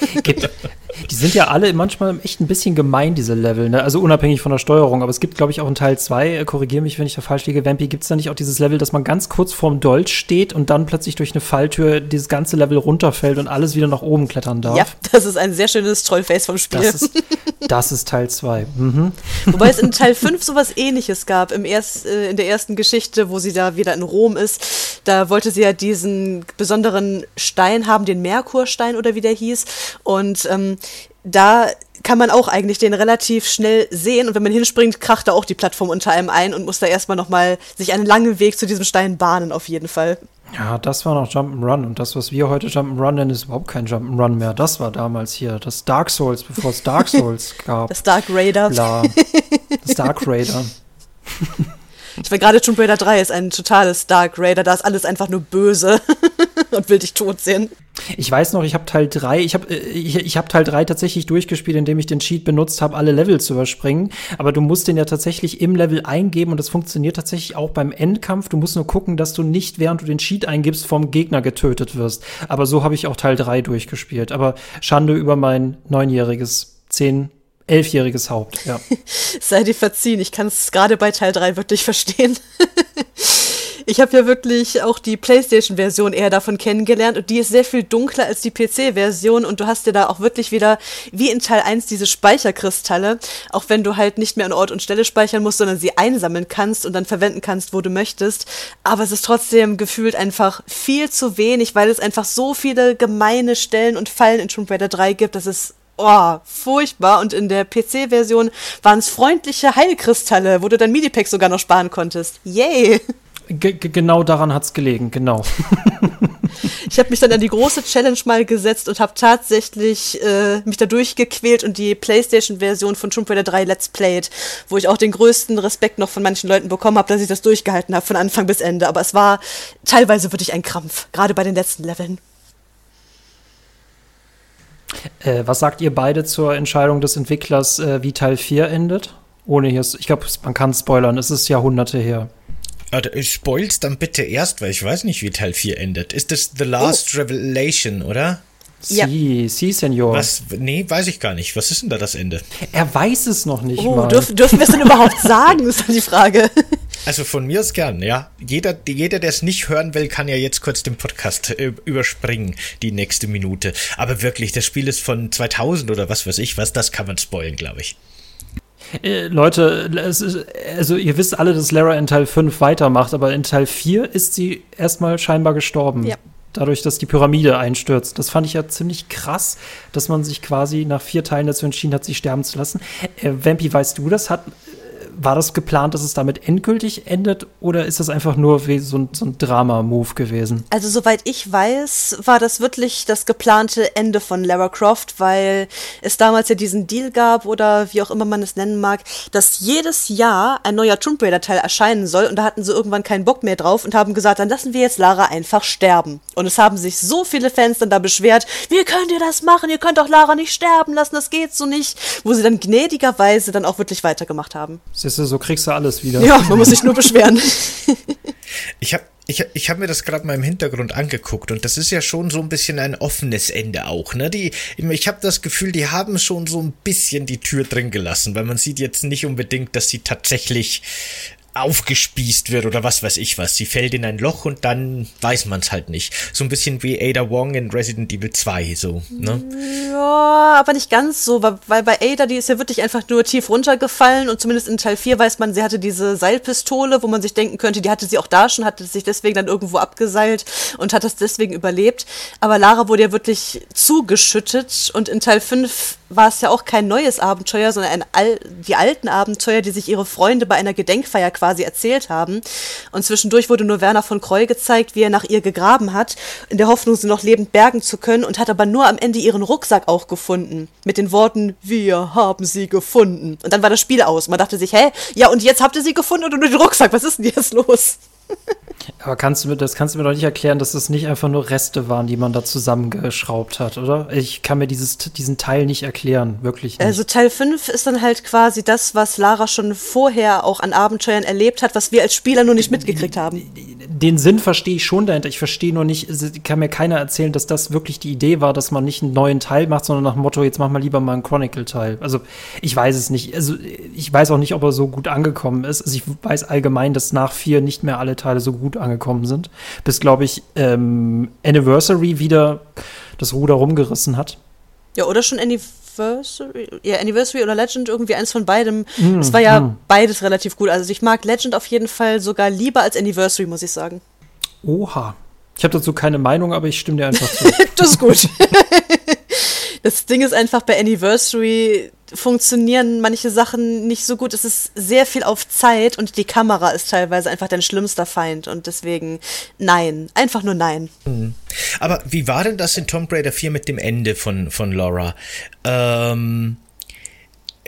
Die sind ja alle manchmal echt ein bisschen gemein, diese Level, ne? Also unabhängig von der Steuerung. Aber es gibt, glaube ich, auch in Teil 2, äh, korrigiere mich, wenn ich da falsch liege, Vampy, gibt es da nicht auch dieses Level, dass man ganz kurz vorm Dolch steht und dann plötzlich durch eine Falltür dieses ganze Level runterfällt und alles wieder nach oben klettern darf? Ja, das ist ein sehr schönes Trollface vom Spiel. Das ist, *laughs* das ist Teil 2. Mhm. Wobei es in Teil 5 sowas ähnliches gab. Im erst, äh, in der ersten Geschichte, wo sie da wieder in Rom ist, da wollte sie ja diesen besonderen Stein haben, den Merkurstein oder wie der hieß. Und ähm, da kann man auch eigentlich den relativ schnell sehen und wenn man hinspringt, kracht da auch die Plattform unter einem ein und muss da erstmal nochmal sich einen langen Weg zu diesem Stein bahnen, auf jeden Fall. Ja, das war noch Jump'n'Run und das, was wir heute Jump'n'Run nennen, ist überhaupt kein Jump'n'Run mehr. Das war damals hier das Dark Souls, bevor es Dark *laughs* Souls gab. Das Dark Raider. Bla. Das Dark Raider. *laughs* Ich meine, gerade Tomb Raider 3 ist ein totales Dark Raider, da ist alles einfach nur böse *laughs* und will dich tot sehen. Ich weiß noch, ich habe Teil 3, ich habe äh, ich, ich hab Teil 3 tatsächlich durchgespielt, indem ich den Cheat benutzt habe, alle Level zu überspringen. Aber du musst den ja tatsächlich im Level eingeben und das funktioniert tatsächlich auch beim Endkampf. Du musst nur gucken, dass du nicht, während du den Cheat eingibst, vom Gegner getötet wirst. Aber so habe ich auch Teil 3 durchgespielt. Aber Schande über mein neunjähriges, zehn elfjähriges Haupt, ja. *laughs* Sei dir verziehen, ich kann es gerade bei Teil 3 wirklich verstehen. *laughs* ich habe ja wirklich auch die PlayStation-Version eher davon kennengelernt und die ist sehr viel dunkler als die PC-Version und du hast ja da auch wirklich wieder, wie in Teil 1, diese Speicherkristalle, auch wenn du halt nicht mehr an Ort und Stelle speichern musst, sondern sie einsammeln kannst und dann verwenden kannst, wo du möchtest. Aber es ist trotzdem gefühlt einfach viel zu wenig, weil es einfach so viele gemeine Stellen und Fallen in Tomb Raider 3 gibt, dass es oh, furchtbar. Und in der PC-Version waren es freundliche Heilkristalle, wo du dein Minipack sogar noch sparen konntest. Yay! G genau daran hat es gelegen, genau. *laughs* ich habe mich dann an die große Challenge mal gesetzt und habe tatsächlich äh, mich da durchgequält und die PlayStation-Version von Tomb Raider 3 Let's Played, wo ich auch den größten Respekt noch von manchen Leuten bekommen habe, dass ich das durchgehalten habe von Anfang bis Ende. Aber es war teilweise wirklich ein Krampf, gerade bei den letzten Leveln. Äh, was sagt ihr beide zur Entscheidung des Entwicklers, äh, wie Teil 4 endet? Ohne hier, ich glaube, man kann spoilern, es ist Jahrhunderte her. Also, spoil's dann bitte erst, weil ich weiß nicht, wie Teil 4 endet. Ist das The Last oh. Revelation, oder? Ja. Sie, sie, Senor. Was? Nee, weiß ich gar nicht. Was ist denn da das Ende? Er weiß es noch nicht oh, mal. Dürf, dürfen wir es denn überhaupt *laughs* sagen, ist dann die Frage. Also von mir aus gern, ja. Jeder, jeder der es nicht hören will, kann ja jetzt kurz den Podcast äh, überspringen, die nächste Minute. Aber wirklich, das Spiel ist von 2000 oder was weiß ich was, das kann man spoilen, glaube ich. Äh, Leute, ist, also ihr wisst alle, dass Lara in Teil 5 weitermacht, aber in Teil 4 ist sie erstmal scheinbar gestorben. Ja. Dadurch, dass die Pyramide einstürzt. Das fand ich ja ziemlich krass, dass man sich quasi nach vier Teilen dazu entschieden hat, sie sterben zu lassen. Äh, Vampi, weißt du das? Hat war das geplant, dass es damit endgültig endet oder ist das einfach nur wie so ein, so ein Drama-Move gewesen? Also soweit ich weiß, war das wirklich das geplante Ende von Lara Croft, weil es damals ja diesen Deal gab oder wie auch immer man es nennen mag, dass jedes Jahr ein neuer Tomb Raider Teil erscheinen soll und da hatten sie irgendwann keinen Bock mehr drauf und haben gesagt, dann lassen wir jetzt Lara einfach sterben. Und es haben sich so viele Fans dann da beschwert, wie könnt ihr das machen? Ihr könnt doch Lara nicht sterben lassen, das geht so nicht. Wo sie dann gnädigerweise dann auch wirklich weitergemacht haben. Siehst du, so kriegst du alles wieder. Ja, man muss sich nur beschweren. *laughs* ich habe ich, ich habe mir das gerade mal im Hintergrund angeguckt und das ist ja schon so ein bisschen ein offenes Ende auch, ne? Die, ich habe das Gefühl, die haben schon so ein bisschen die Tür drin gelassen, weil man sieht jetzt nicht unbedingt, dass sie tatsächlich aufgespießt wird oder was weiß ich was. Sie fällt in ein Loch und dann weiß man es halt nicht. So ein bisschen wie Ada Wong in Resident Evil 2, so, ne? Ja, aber nicht ganz so, weil, bei Ada, die ist ja wirklich einfach nur tief runtergefallen und zumindest in Teil 4 weiß man, sie hatte diese Seilpistole, wo man sich denken könnte, die hatte sie auch da schon, hatte sich deswegen dann irgendwo abgeseilt und hat das deswegen überlebt. Aber Lara wurde ja wirklich zugeschüttet und in Teil 5 war es ja auch kein neues Abenteuer, sondern ein Al die alten Abenteuer, die sich ihre Freunde bei einer Gedenkfeier quasi erzählt haben. Und zwischendurch wurde nur Werner von Kreu gezeigt, wie er nach ihr gegraben hat, in der Hoffnung, sie noch lebend bergen zu können und hat aber nur am Ende ihren Rucksack auch gefunden. Mit den Worten, wir haben sie gefunden. Und dann war das Spiel aus. Man dachte sich, hä? Ja, und jetzt habt ihr sie gefunden und nur den Rucksack. Was ist denn jetzt los? Aber kannst du mir, das kannst du mir doch nicht erklären, dass das nicht einfach nur Reste waren, die man da zusammengeschraubt hat, oder? Ich kann mir dieses, diesen Teil nicht erklären, wirklich nicht. Also Teil 5 ist dann halt quasi das, was Lara schon vorher auch an Abenteuern erlebt hat, was wir als Spieler nur nicht mitgekriegt haben. Den Sinn verstehe ich schon dahinter. Ich verstehe nur nicht, kann mir keiner erzählen, dass das wirklich die Idee war, dass man nicht einen neuen Teil macht, sondern nach dem Motto, jetzt machen wir lieber mal einen Chronicle-Teil. Also ich weiß es nicht. Also ich weiß auch nicht, ob er so gut angekommen ist. Also ich weiß allgemein, dass nach 4 nicht mehr alle Teile so gut angekommen sind. Bis, glaube ich, ähm, Anniversary wieder das Ruder rumgerissen hat. Ja, oder schon Anniversary, ja, Anniversary oder Legend, irgendwie eins von beidem. Mm, es war ja mm. beides relativ gut. Also ich mag Legend auf jeden Fall sogar lieber als Anniversary, muss ich sagen. Oha. Ich habe dazu keine Meinung, aber ich stimme dir einfach zu. *laughs* das ist gut. *laughs* das Ding ist einfach bei Anniversary funktionieren manche Sachen nicht so gut. Es ist sehr viel auf Zeit und die Kamera ist teilweise einfach dein schlimmster Feind und deswegen nein, einfach nur nein. Mhm. Aber wie war denn das in Tomb Raider 4 mit dem Ende von, von Laura? Ähm,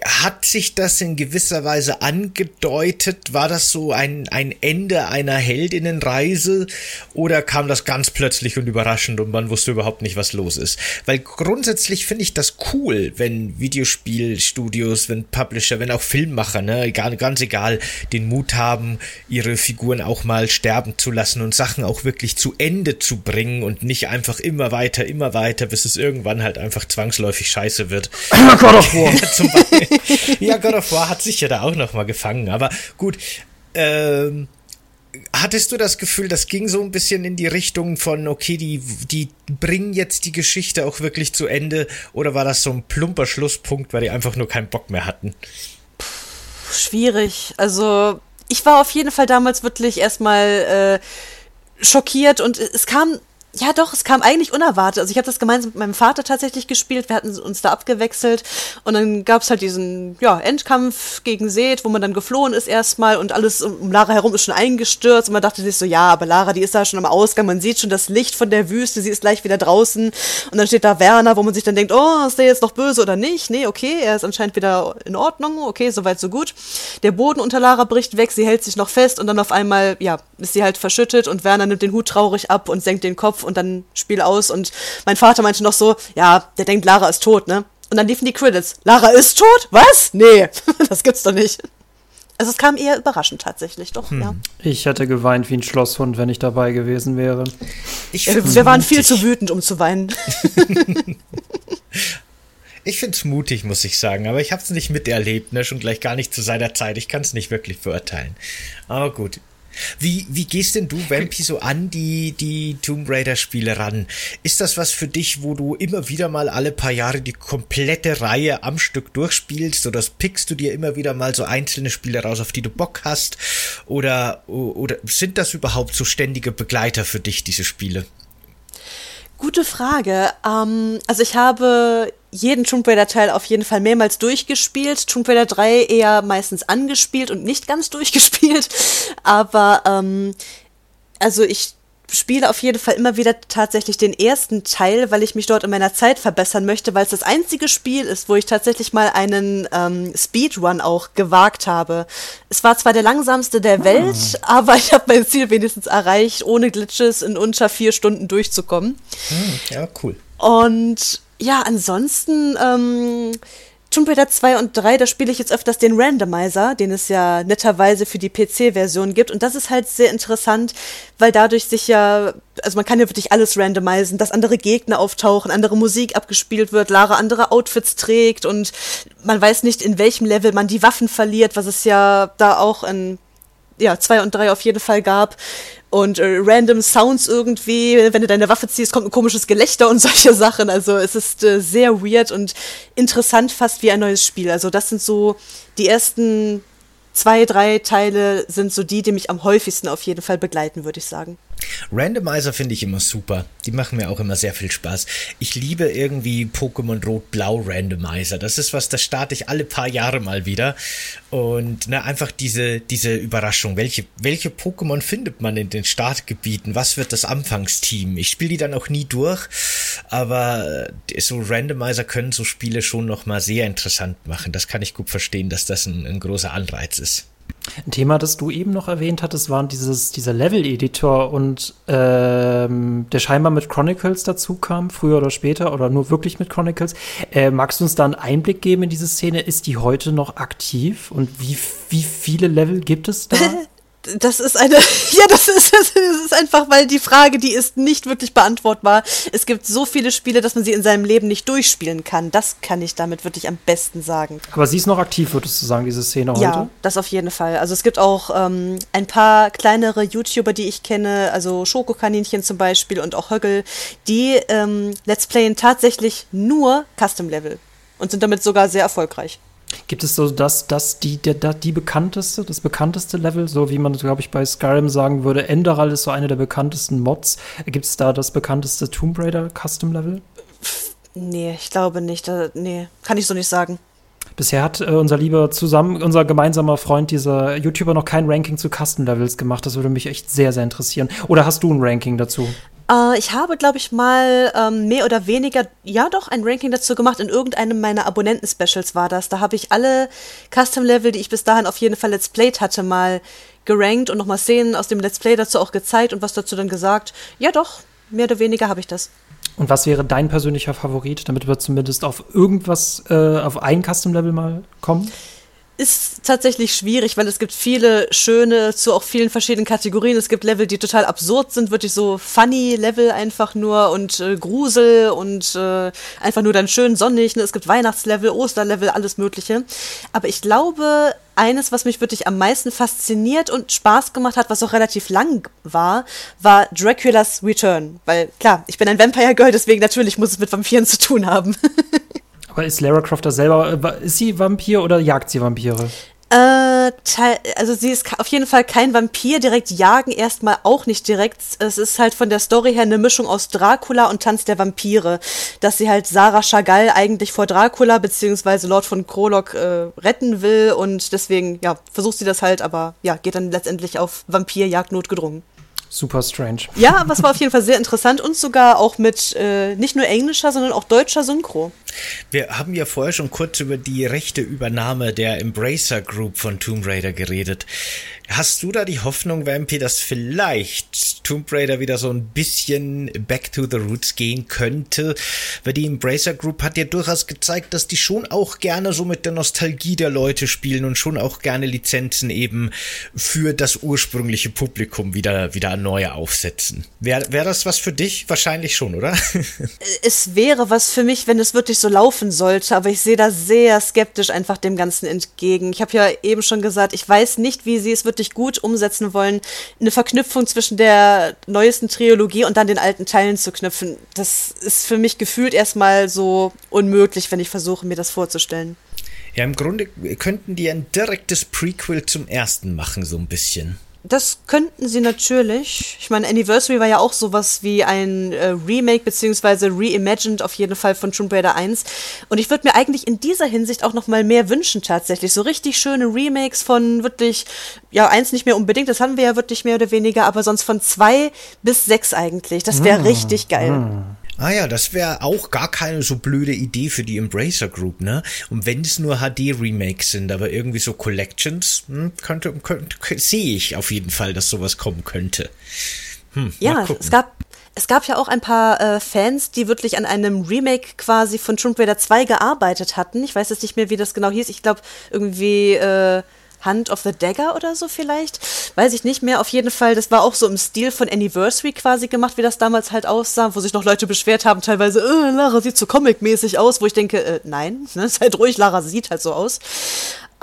hat sich das in gewisser Weise angedeutet? War das so ein, ein Ende einer Heldinnenreise oder kam das ganz plötzlich und überraschend und man wusste überhaupt nicht, was los ist? Weil grundsätzlich finde ich das cool, wenn Videospielstudios, wenn Publisher, wenn auch Filmmacher, ne, egal, ganz egal, den Mut haben, ihre Figuren auch mal sterben zu lassen und Sachen auch wirklich zu Ende zu bringen und nicht einfach immer weiter, immer weiter, bis es irgendwann halt einfach zwangsläufig scheiße wird. God of War. Zum Beispiel. *laughs* ja, God of War hat sich ja da auch noch mal gefangen. Aber gut, ähm, hattest du das Gefühl, das ging so ein bisschen in die Richtung von, okay, die, die bringen jetzt die Geschichte auch wirklich zu Ende? Oder war das so ein plumper Schlusspunkt, weil die einfach nur keinen Bock mehr hatten? Puh, schwierig. Also, ich war auf jeden Fall damals wirklich erstmal äh, schockiert und es kam ja, doch, es kam eigentlich unerwartet. Also ich habe das gemeinsam mit meinem Vater tatsächlich gespielt. Wir hatten uns da abgewechselt. Und dann gab es halt diesen ja, Endkampf gegen Seth, wo man dann geflohen ist erstmal und alles um Lara herum ist schon eingestürzt. Und man dachte sich so, ja, aber Lara, die ist da schon am Ausgang, man sieht schon das Licht von der Wüste, sie ist gleich wieder draußen. Und dann steht da Werner, wo man sich dann denkt, oh, ist der jetzt noch böse oder nicht? Nee, okay, er ist anscheinend wieder in Ordnung, okay, soweit so gut. Der Boden unter Lara bricht weg, sie hält sich noch fest. Und dann auf einmal, ja, ist sie halt verschüttet. Und Werner nimmt den Hut traurig ab und senkt den Kopf und dann Spiel aus und mein Vater meinte noch so, ja, der denkt, Lara ist tot, ne? Und dann liefen die Credits. Lara ist tot? Was? Nee, *laughs* das gibt's doch nicht. Also es kam eher überraschend tatsächlich, doch, hm. ja. Ich hätte geweint wie ein Schlosshund, wenn ich dabei gewesen wäre. Ich ja, wir waren viel zu wütend, um zu weinen. *laughs* ich finde es mutig, muss ich sagen, aber ich habe es nicht miterlebt, ne? schon gleich gar nicht zu seiner Zeit. Ich kann es nicht wirklich beurteilen. Aber gut, wie, wie gehst denn du, Vampy, so an die, die Tomb Raider-Spiele ran? Ist das was für dich, wo du immer wieder mal alle paar Jahre die komplette Reihe am Stück durchspielst? Oder pickst du dir immer wieder mal so einzelne Spiele raus, auf die du Bock hast? Oder, oder sind das überhaupt so ständige Begleiter für dich, diese Spiele? Gute Frage. Ähm, also ich habe jeden Tomb Raider Teil auf jeden Fall mehrmals durchgespielt. Tomb Raider 3 eher meistens angespielt und nicht ganz *laughs* durchgespielt. Aber ähm, also ich spiele auf jeden Fall immer wieder tatsächlich den ersten Teil, weil ich mich dort in meiner Zeit verbessern möchte, weil es das einzige Spiel ist, wo ich tatsächlich mal einen ähm, Speedrun auch gewagt habe. Es war zwar der langsamste der Welt, hm. aber *laughs* ich habe mein Ziel wenigstens erreicht, ohne Glitches in unter vier Stunden durchzukommen. Hm, ja, cool. Und ja, ansonsten ähm, Tomb Raider 2 und 3, da spiele ich jetzt öfters den Randomizer, den es ja netterweise für die PC-Version gibt. Und das ist halt sehr interessant, weil dadurch sich ja, also man kann ja wirklich alles randomisieren, dass andere Gegner auftauchen, andere Musik abgespielt wird, Lara andere Outfits trägt und man weiß nicht, in welchem Level man die Waffen verliert, was es ja da auch in ja, zwei und drei auf jeden Fall gab. Und äh, random Sounds irgendwie, wenn du deine Waffe ziehst, kommt ein komisches Gelächter und *laughs* solche Sachen. Also es ist äh, sehr weird und interessant, fast wie ein neues Spiel. Also das sind so die ersten zwei, drei Teile sind so die, die mich am häufigsten auf jeden Fall begleiten, würde ich sagen. Randomizer finde ich immer super. Die machen mir auch immer sehr viel Spaß. Ich liebe irgendwie Pokémon Rot-Blau Randomizer. Das ist was, das starte ich alle paar Jahre mal wieder. Und ne, einfach diese, diese Überraschung. Welche, welche Pokémon findet man in den Startgebieten? Was wird das Anfangsteam? Ich spiele die dann auch nie durch, aber äh, so Randomizer können so Spiele schon nochmal sehr interessant machen. Das kann ich gut verstehen, dass das ein, ein großer Anreiz ist. Ein Thema, das du eben noch erwähnt hattest, war dieses, dieser Level-Editor und ähm, der scheinbar mit Chronicles dazu kam, früher oder später, oder nur wirklich mit Chronicles. Äh, magst du uns da einen Einblick geben in diese Szene? Ist die heute noch aktiv und wie, wie viele Level gibt es da? *laughs* das ist eine, *laughs* ja, das ist, das ist einfach, weil die Frage, die ist nicht wirklich beantwortbar. Es gibt so viele Spiele, dass man sie in seinem Leben nicht durchspielen kann. Das kann ich damit wirklich am besten sagen. Aber sie ist noch aktiv, würdest du sagen, diese Szene heute? Ja, das auf jeden Fall. Also es gibt auch ähm, ein paar kleinere YouTuber, die ich kenne, also Schokokaninchen zum Beispiel und auch Höggel, die ähm, Let's Playen tatsächlich nur Custom Level und sind damit sogar sehr erfolgreich. Gibt es so das, das die, der, die bekannteste, das bekannteste Level, so wie man, glaube ich, bei Skyrim sagen würde, Enderal ist so eine der bekanntesten Mods. Gibt es da das bekannteste Tomb Raider Custom Level? Nee, ich glaube nicht. Nee, kann ich so nicht sagen. Bisher hat äh, unser lieber zusammen, unser gemeinsamer Freund, dieser YouTuber, noch kein Ranking zu Custom Levels gemacht. Das würde mich echt sehr, sehr interessieren. Oder hast du ein Ranking dazu? Äh, ich habe, glaube ich, mal ähm, mehr oder weniger, ja doch, ein Ranking dazu gemacht. In irgendeinem meiner Abonnenten-Specials war das. Da habe ich alle Custom-Level, die ich bis dahin auf jeden Fall Let's Played hatte, mal gerankt und nochmal Szenen aus dem Let's Play dazu auch gezeigt und was dazu dann gesagt. Ja doch, mehr oder weniger habe ich das. Und was wäre dein persönlicher Favorit, damit wir zumindest auf irgendwas, äh, auf ein Custom-Level mal kommen? Ist tatsächlich schwierig, weil es gibt viele schöne zu auch vielen verschiedenen Kategorien. Es gibt Level, die total absurd sind, wirklich so funny Level einfach nur und äh, Grusel und äh, einfach nur dann schön sonnig. Ne? Es gibt Weihnachtslevel, Osterlevel, alles Mögliche. Aber ich glaube, eines, was mich wirklich am meisten fasziniert und Spaß gemacht hat, was auch relativ lang war, war Dracula's Return. Weil klar, ich bin ein Vampire Girl, deswegen natürlich muss es mit Vampiren zu tun haben. *laughs* Aber ist Lara Croft da selber, äh, ist sie Vampir oder jagt sie Vampire? Äh, also sie ist auf jeden Fall kein Vampir, direkt jagen erstmal auch nicht direkt. Es ist halt von der Story her eine Mischung aus Dracula und Tanz der Vampire, dass sie halt Sarah Chagall eigentlich vor Dracula beziehungsweise Lord von Krolok äh, retten will und deswegen, ja, versucht sie das halt, aber ja, geht dann letztendlich auf Vampirjagd notgedrungen. Super strange. Ja, aber es war auf jeden Fall sehr interessant und sogar auch mit äh, nicht nur englischer, sondern auch deutscher Synchro. Wir haben ja vorher schon kurz über die rechte Übernahme der Embracer Group von Tomb Raider geredet. Hast du da die Hoffnung, Vampy, dass vielleicht Tomb Raider wieder so ein bisschen back to the roots gehen könnte? Weil die Embracer Group hat ja durchaus gezeigt, dass die schon auch gerne so mit der Nostalgie der Leute spielen und schon auch gerne Lizenzen eben für das ursprüngliche Publikum wieder, wieder neu aufsetzen. Wäre wär das was für dich? Wahrscheinlich schon, oder? *laughs* es wäre was für mich, wenn es wirklich so laufen sollte, aber ich sehe da sehr skeptisch einfach dem Ganzen entgegen. Ich habe ja eben schon gesagt, ich weiß nicht, wie sie es wirklich gut umsetzen wollen, eine Verknüpfung zwischen der neuesten Trilogie und dann den alten Teilen zu knüpfen. Das ist für mich gefühlt erstmal so unmöglich, wenn ich versuche, mir das vorzustellen. Ja, im Grunde könnten die ein direktes Prequel zum ersten machen, so ein bisschen. Das könnten sie natürlich. Ich meine, Anniversary war ja auch sowas wie ein äh, Remake beziehungsweise Reimagined auf jeden Fall von Tomb Raider 1. Und ich würde mir eigentlich in dieser Hinsicht auch noch mal mehr wünschen tatsächlich. So richtig schöne Remakes von wirklich, ja, eins nicht mehr unbedingt, das haben wir ja wirklich mehr oder weniger, aber sonst von zwei bis sechs eigentlich. Das wäre mmh, richtig geil. Mmh. Ah ja, das wäre auch gar keine so blöde Idee für die Embracer Group, ne? Und wenn es nur HD-Remakes sind, aber irgendwie so Collections, hm, könnte, könnte, sehe ich auf jeden Fall, dass sowas kommen könnte. Hm, ja, es gab, es gab ja auch ein paar äh, Fans, die wirklich an einem Remake quasi von Tomb Raider 2 gearbeitet hatten. Ich weiß jetzt nicht mehr, wie das genau hieß. Ich glaube, irgendwie, äh, Hand of the Dagger oder so vielleicht. Weiß ich nicht mehr. Auf jeden Fall, das war auch so im Stil von Anniversary quasi gemacht, wie das damals halt aussah, wo sich noch Leute beschwert haben, teilweise, äh, Lara sieht so comic-mäßig aus, wo ich denke, äh, nein, *laughs* ne, seid ruhig, Lara sieht halt so aus.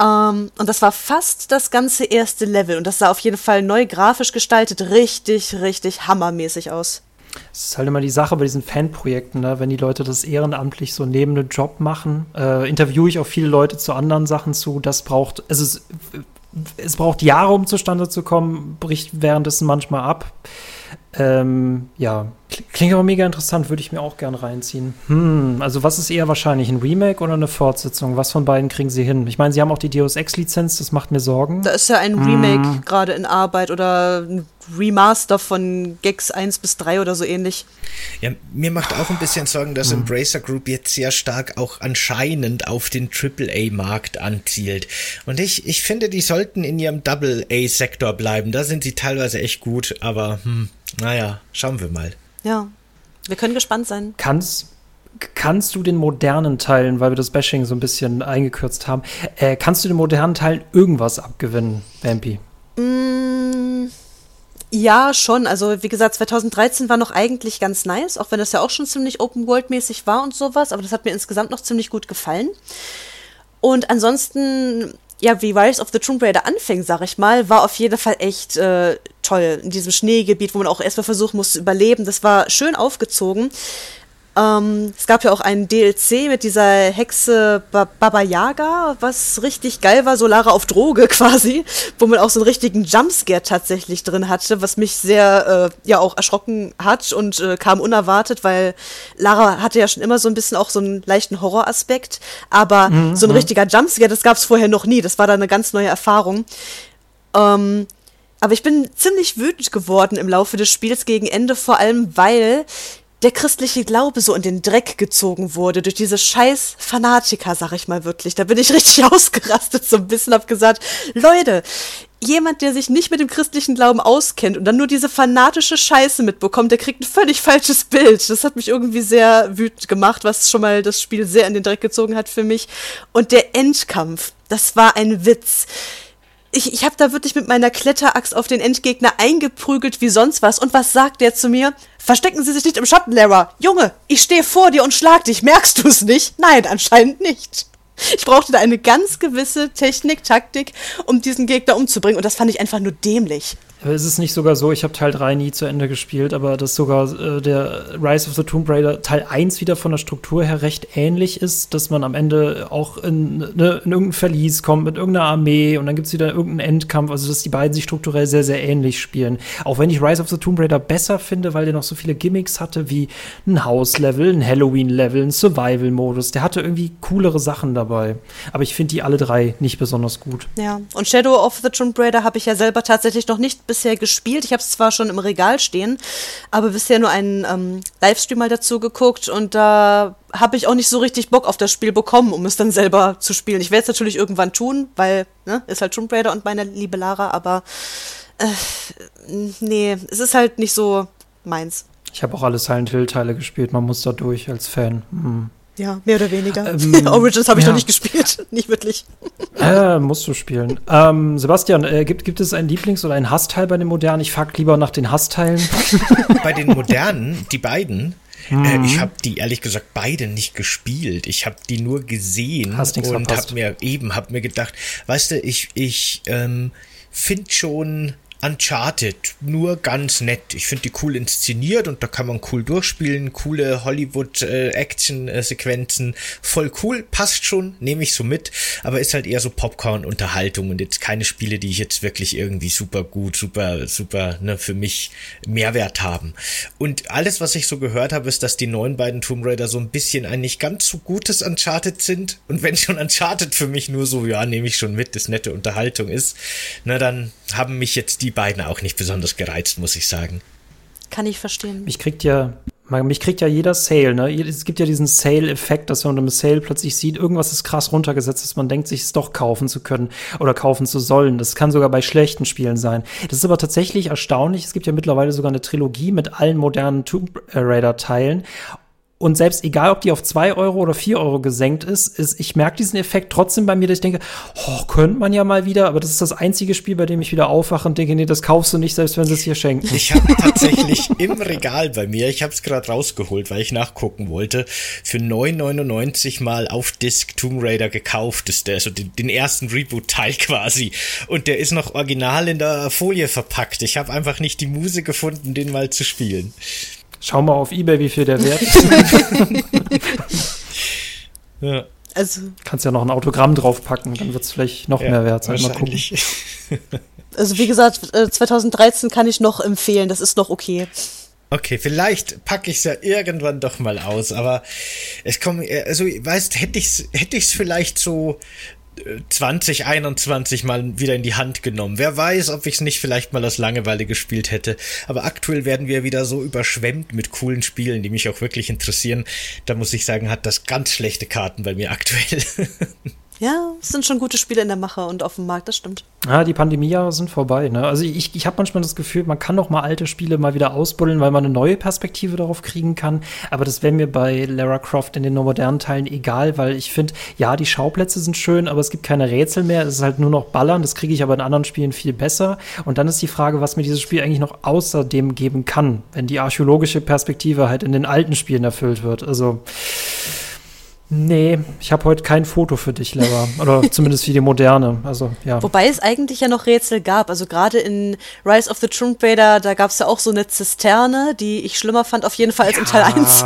Ähm, und das war fast das ganze erste Level. Und das sah auf jeden Fall neu grafisch gestaltet richtig, richtig hammermäßig aus. Es ist halt immer die Sache bei diesen Fanprojekten, ne? wenn die Leute das ehrenamtlich so neben einem Job machen, äh, interviewe ich auch viele Leute zu anderen Sachen zu. Das braucht, es, es braucht Jahre, um zustande zu kommen, bricht währenddessen manchmal ab. Ähm, ja, klingt aber mega interessant, würde ich mir auch gern reinziehen. Hm, also was ist eher wahrscheinlich, ein Remake oder eine Fortsetzung? Was von beiden kriegen sie hin? Ich meine, sie haben auch die Deus Ex-Lizenz, das macht mir Sorgen. Da ist ja ein Remake hm. gerade in Arbeit oder ein Remaster von Gex 1 bis 3 oder so ähnlich. Ja, mir macht auch ein bisschen Sorgen, dass hm. Embracer Group jetzt sehr stark auch anscheinend auf den AAA-Markt anzielt. Und ich, ich finde, die sollten in ihrem Double-A-Sektor bleiben. Da sind sie teilweise echt gut, aber hm, naja, schauen wir mal. Ja, wir können gespannt sein. Kannst, kannst du den modernen Teilen, weil wir das Bashing so ein bisschen eingekürzt haben, äh, kannst du den modernen Teilen irgendwas abgewinnen, Vampy? Mm, ja, schon. Also wie gesagt, 2013 war noch eigentlich ganz nice, auch wenn das ja auch schon ziemlich Open-World-mäßig war und sowas, aber das hat mir insgesamt noch ziemlich gut gefallen. Und ansonsten ja, wie Rise of the Tomb Raider anfing, sag ich mal, war auf jeden Fall echt äh, toll. In diesem Schneegebiet, wo man auch erstmal versuchen muss zu überleben. Das war schön aufgezogen. Ähm, es gab ja auch einen DLC mit dieser Hexe ba Baba Yaga, was richtig geil war, so Lara auf Droge *laughs* quasi, wo man auch so einen richtigen Jumpscare tatsächlich drin hatte, was mich sehr äh, ja auch erschrocken hat und äh, kam unerwartet, weil Lara hatte ja schon immer so ein bisschen auch so einen leichten Horroraspekt, aber mhm, so ein richtiger Jumpscare, das gab es vorher noch nie, das war da eine ganz neue Erfahrung. Ähm, aber ich bin ziemlich wütend geworden im Laufe des Spiels gegen Ende, vor allem weil der christliche Glaube so in den Dreck gezogen wurde durch diese scheiß Fanatiker, sag ich mal wirklich. Da bin ich *laughs* richtig ausgerastet so ein bisschen, hab gesagt, Leute, jemand, der sich nicht mit dem christlichen Glauben auskennt und dann nur diese fanatische Scheiße mitbekommt, der kriegt ein völlig falsches Bild. Das hat mich irgendwie sehr wütend gemacht, was schon mal das Spiel sehr in den Dreck gezogen hat für mich. Und der Endkampf, das war ein Witz ich, ich habe da wirklich mit meiner Kletteraxt auf den Endgegner eingeprügelt wie sonst was. Und was sagt der zu mir? Verstecken Sie sich nicht im Schatten, Lara. Junge, ich stehe vor dir und schlag dich. Merkst du es nicht? Nein, anscheinend nicht. Ich brauchte da eine ganz gewisse Technik, Taktik, um diesen Gegner umzubringen. Und das fand ich einfach nur dämlich. Aber ist es nicht sogar so, ich habe Teil 3 nie zu Ende gespielt, aber dass sogar äh, der Rise of the Tomb Raider Teil 1 wieder von der Struktur her recht ähnlich ist, dass man am Ende auch in, ne, in irgendein Verlies kommt mit irgendeiner Armee und dann gibt es wieder irgendeinen Endkampf, also dass die beiden sich strukturell sehr, sehr ähnlich spielen. Auch wenn ich Rise of the Tomb Raider besser finde, weil der noch so viele Gimmicks hatte, wie ein Haus-Level, ein Halloween-Level, ein Survival-Modus. Der hatte irgendwie coolere Sachen dabei. Aber ich finde die alle drei nicht besonders gut. Ja, und Shadow of the Tomb Raider habe ich ja selber tatsächlich noch nicht bisher gespielt. Ich habe es zwar schon im Regal stehen, aber bisher nur einen ähm, Livestream mal dazu geguckt und da habe ich auch nicht so richtig Bock auf das Spiel bekommen, um es dann selber zu spielen. Ich werde es natürlich irgendwann tun, weil ne, ist halt Tomb Raider und meine liebe Lara, aber äh, nee, es ist halt nicht so meins. Ich habe auch alle Silent Hill Teile gespielt, man muss da durch als Fan. Hm. Ja, mehr oder weniger. Ähm, *laughs* Origins habe ich ja. noch nicht gespielt, *laughs* nicht wirklich. *laughs* Äh, musst du spielen. Ähm, Sebastian, äh, gibt, gibt es einen Lieblings- oder einen Hassteil bei den modernen? Ich frag lieber nach den Hassteilen. bei den modernen, die beiden, mhm. äh, ich habe die ehrlich gesagt beide nicht gespielt. Ich habe die nur gesehen Hast und habe mir eben hab mir gedacht, weißt du, ich ich ähm, finde schon Uncharted, nur ganz nett. Ich finde die cool inszeniert und da kann man cool durchspielen. Coole Hollywood-Action-Sequenzen. Voll cool, passt schon, nehme ich so mit. Aber ist halt eher so Popcorn-Unterhaltung und jetzt keine Spiele, die ich jetzt wirklich irgendwie super gut, super, super, ne, für mich Mehrwert haben. Und alles, was ich so gehört habe, ist, dass die neuen beiden Tomb Raider so ein bisschen ein nicht ganz so gutes Uncharted sind. Und wenn schon Uncharted für mich nur so, ja, nehme ich schon mit, das nette Unterhaltung ist, na dann haben mich jetzt die beiden auch nicht besonders gereizt, muss ich sagen. Kann ich verstehen. Mich kriegt ja, mich kriegt ja jeder Sale, ne? Es gibt ja diesen Sale-Effekt, dass man im Sale plötzlich sieht, irgendwas ist krass runtergesetzt, dass man denkt, sich es doch kaufen zu können oder kaufen zu sollen. Das kann sogar bei schlechten Spielen sein. Das ist aber tatsächlich erstaunlich. Es gibt ja mittlerweile sogar eine Trilogie mit allen modernen Tomb Raider-Teilen. Und selbst egal, ob die auf zwei Euro oder vier Euro gesenkt ist, ist ich merke diesen Effekt trotzdem bei mir, dass ich denke, oh, könnte man ja mal wieder, aber das ist das einzige Spiel, bei dem ich wieder aufwache und denke, nee, das kaufst du nicht, selbst wenn sie es hier schenken. Ich habe tatsächlich im Regal bei mir, ich habe es gerade rausgeholt, weil ich nachgucken wollte, für 9,99 mal auf Disc Tomb Raider gekauft ist der, also den, den ersten Reboot-Teil quasi. Und der ist noch original in der Folie verpackt. Ich habe einfach nicht die Muse gefunden, den mal zu spielen. Schau mal auf Ebay, wie viel der wert ist. *laughs* ja. Also, Kannst ja noch ein Autogramm draufpacken, dann wird es vielleicht noch ja, mehr wert sein. Mal gucken. *laughs* Also wie gesagt, 2013 äh, kann ich noch empfehlen, das ist noch okay. Okay, vielleicht packe ich es ja irgendwann doch mal aus, aber es kommt, äh, also weißt, hätte ich es hätte ich's vielleicht so 2021 mal wieder in die Hand genommen. Wer weiß, ob ich es nicht vielleicht mal aus Langeweile gespielt hätte. Aber aktuell werden wir wieder so überschwemmt mit coolen Spielen, die mich auch wirklich interessieren. Da muss ich sagen, hat das ganz schlechte Karten bei mir aktuell. *laughs* Ja, es sind schon gute Spiele in der Mache und auf dem Markt, das stimmt. Ja, die Pandemiejahre sind vorbei. Ne? Also ich, ich habe manchmal das Gefühl, man kann noch mal alte Spiele mal wieder ausbuddeln, weil man eine neue Perspektive darauf kriegen kann. Aber das wäre mir bei Lara Croft in den modernen Teilen egal, weil ich finde, ja, die Schauplätze sind schön, aber es gibt keine Rätsel mehr. Es ist halt nur noch Ballern. Das kriege ich aber in anderen Spielen viel besser. Und dann ist die Frage, was mir dieses Spiel eigentlich noch außerdem geben kann, wenn die archäologische Perspektive halt in den alten Spielen erfüllt wird. Also Nee, ich habe heute kein Foto für dich, Lara. Oder *laughs* zumindest für die moderne. Also, ja. Wobei es eigentlich ja noch Rätsel gab. Also gerade in Rise of the Tomb Raider, da gab es ja auch so eine Zisterne, die ich schlimmer fand, auf jeden Fall als ja, in Teil 1.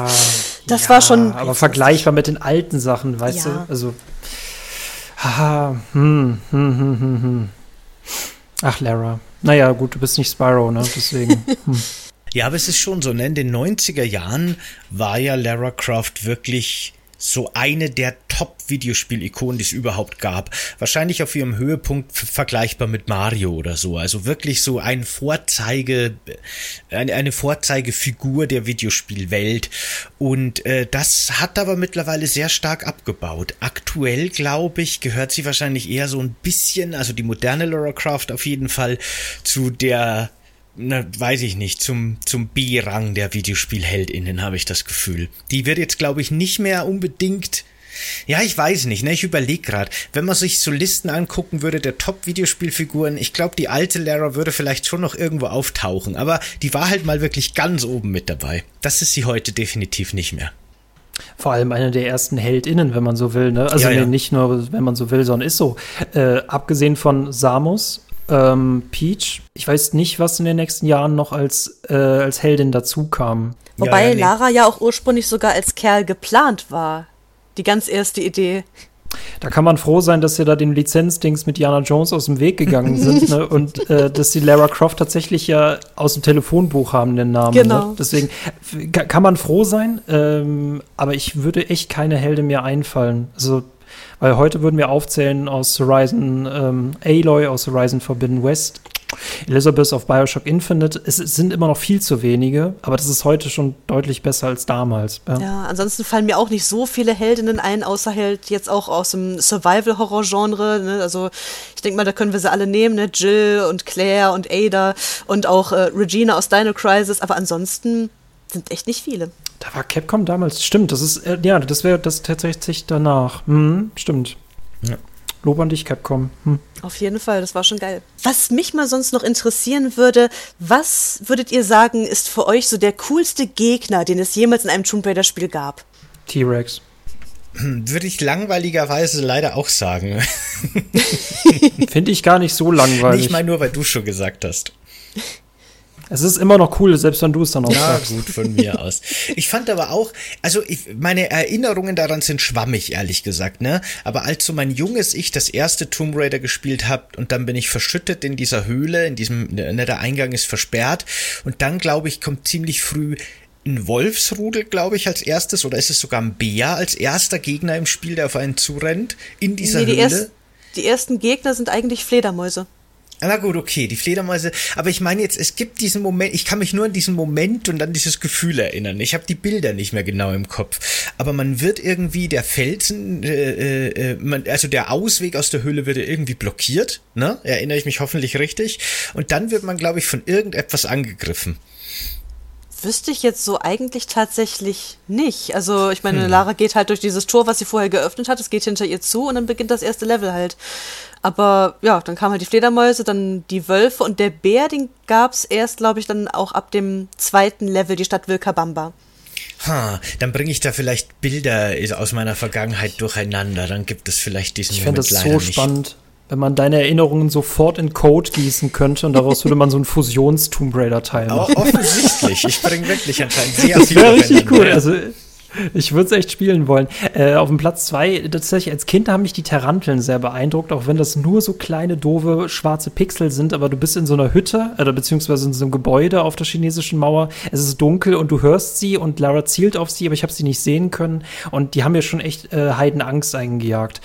Das ja, war schon. Aber vergleichbar mit den alten Sachen, weißt ja. du? Also. Haha, hm, hm, hm, hm, hm. Ach, Lara. Naja, gut, du bist nicht Spyro, ne? Deswegen. *laughs* Hm. Ja, aber es ist schon so, ne? In den 90er Jahren war ja Lara Croft wirklich so eine der Top-Videospiel-Ikonen, die es überhaupt gab. Wahrscheinlich auf ihrem Höhepunkt vergleichbar mit Mario oder so. Also wirklich so ein Vorzeige, eine, eine Vorzeigefigur der Videospielwelt. Und äh, das hat aber mittlerweile sehr stark abgebaut. Aktuell, glaube ich, gehört sie wahrscheinlich eher so ein bisschen, also die moderne Lara Croft auf jeden Fall, zu der na, weiß ich nicht, zum, zum B-Rang der VideospielheldInnen, habe ich das Gefühl. Die wird jetzt, glaube ich, nicht mehr unbedingt. Ja, ich weiß nicht, ne? Ich überlege gerade, wenn man sich so Listen angucken würde der Top-Videospielfiguren, ich glaube, die alte Lara würde vielleicht schon noch irgendwo auftauchen, aber die war halt mal wirklich ganz oben mit dabei. Das ist sie heute definitiv nicht mehr. Vor allem eine der ersten HeldInnen, wenn man so will. Ne? Also ja, ja. Nicht nur, wenn man so will, sondern ist so. Äh, abgesehen von Samus ähm, Peach. Ich weiß nicht, was in den nächsten Jahren noch als, äh, als Heldin dazu kam. Wobei ja, ja, nee. Lara ja auch ursprünglich sogar als Kerl geplant war. Die ganz erste Idee. Da kann man froh sein, dass sie da den Lizenzdings mit Jana Jones aus dem Weg gegangen sind ne? *laughs* und äh, dass die Lara Croft tatsächlich ja aus dem Telefonbuch haben den Namen. Ne? Genau. Ne? Deswegen kann man froh sein, ähm, aber ich würde echt keine Heldin mehr einfallen. Also weil heute würden wir aufzählen aus Horizon ähm, Aloy, aus Horizon Forbidden West, Elizabeth of Bioshock Infinite. Es, es, sind immer noch viel zu wenige, aber das ist heute schon deutlich besser als damals. Ja, ja ansonsten fallen mir auch nicht so viele Heldinnen ein, außer halt jetzt auch aus dem Survival-Horror-Genre. Ne? Also ich denke mal, da können wir sie alle nehmen, ne? Jill und Claire und Ada und auch äh, Regina aus Dino Crisis, aber ansonsten sind echt nicht viele. Da war Capcom damals, stimmt, das ist, äh, ja, das wäre das tatsächlich danach. Hm, stimmt. Ja. Lob an dich, Capcom. Hm. Auf jeden Fall, das war schon geil. Was mich mal sonst noch interessieren würde, was würdet ihr sagen, ist für euch so der coolste Gegner, den es jemals in einem Tomb Raider-Spiel gab? T-Rex. Hm, würde ich langweiligerweise leider auch sagen. *laughs* Finde ich gar nicht so langweilig. Nicht mal nur, weil du schon gesagt hast. Es ist immer noch cool, selbst wenn du es dann auch ja, sagst. gut, von mir aus. Ich fand aber auch, also ich, meine Erinnerungen daran sind schwammig, ehrlich gesagt, ne? Aber als so mein junges Ich das erste Tomb Raider gespielt habe und dann bin ich verschüttet in dieser Höhle, in diesem, ne, der Eingang ist versperrt und dann, glaube ich, kommt ziemlich früh ein Wolfsrudel, glaube ich, als erstes, oder ist es sogar ein Bär als erster Gegner im Spiel, der auf einen zurennt, in dieser nee, die Höhle? Erst, die ersten Gegner sind eigentlich Fledermäuse. Na gut, okay, die Fledermäuse. Aber ich meine jetzt, es gibt diesen Moment, ich kann mich nur an diesen Moment und an dieses Gefühl erinnern. Ich habe die Bilder nicht mehr genau im Kopf. Aber man wird irgendwie, der Felsen, äh, äh, man, also der Ausweg aus der Höhle wird irgendwie blockiert. Ne? Erinnere ich mich hoffentlich richtig. Und dann wird man, glaube ich, von irgendetwas angegriffen. wüsste ich jetzt so eigentlich tatsächlich nicht. Also ich meine, hm. Lara geht halt durch dieses Tor, was sie vorher geöffnet hat, es geht hinter ihr zu und dann beginnt das erste Level halt. Aber ja, dann kamen halt die Fledermäuse, dann die Wölfe und der Bär, den gab es erst, glaube ich, dann auch ab dem zweiten Level, die Stadt Wilkabamba. Ha, dann bringe ich da vielleicht Bilder aus meiner Vergangenheit durcheinander. Dann gibt es vielleicht diesen ich Moment das leider so nicht. spannend, wenn man deine Erinnerungen sofort in Code gießen könnte und daraus würde man so ein Fusions-Tomb Raider-Teil machen. Offensichtlich. Ich bringe wirklich *laughs* anscheinend sehr viel. Das wäre richtig cool. Also, ich würde es echt spielen wollen. Äh, auf dem Platz zwei, tatsächlich als Kind haben mich die Taranteln sehr beeindruckt, auch wenn das nur so kleine, doofe, schwarze Pixel sind, aber du bist in so einer Hütte, oder beziehungsweise in so einem Gebäude auf der chinesischen Mauer. Es ist dunkel und du hörst sie und Lara zielt auf sie, aber ich habe sie nicht sehen können. Und die haben mir schon echt äh, Heidenangst eingejagt.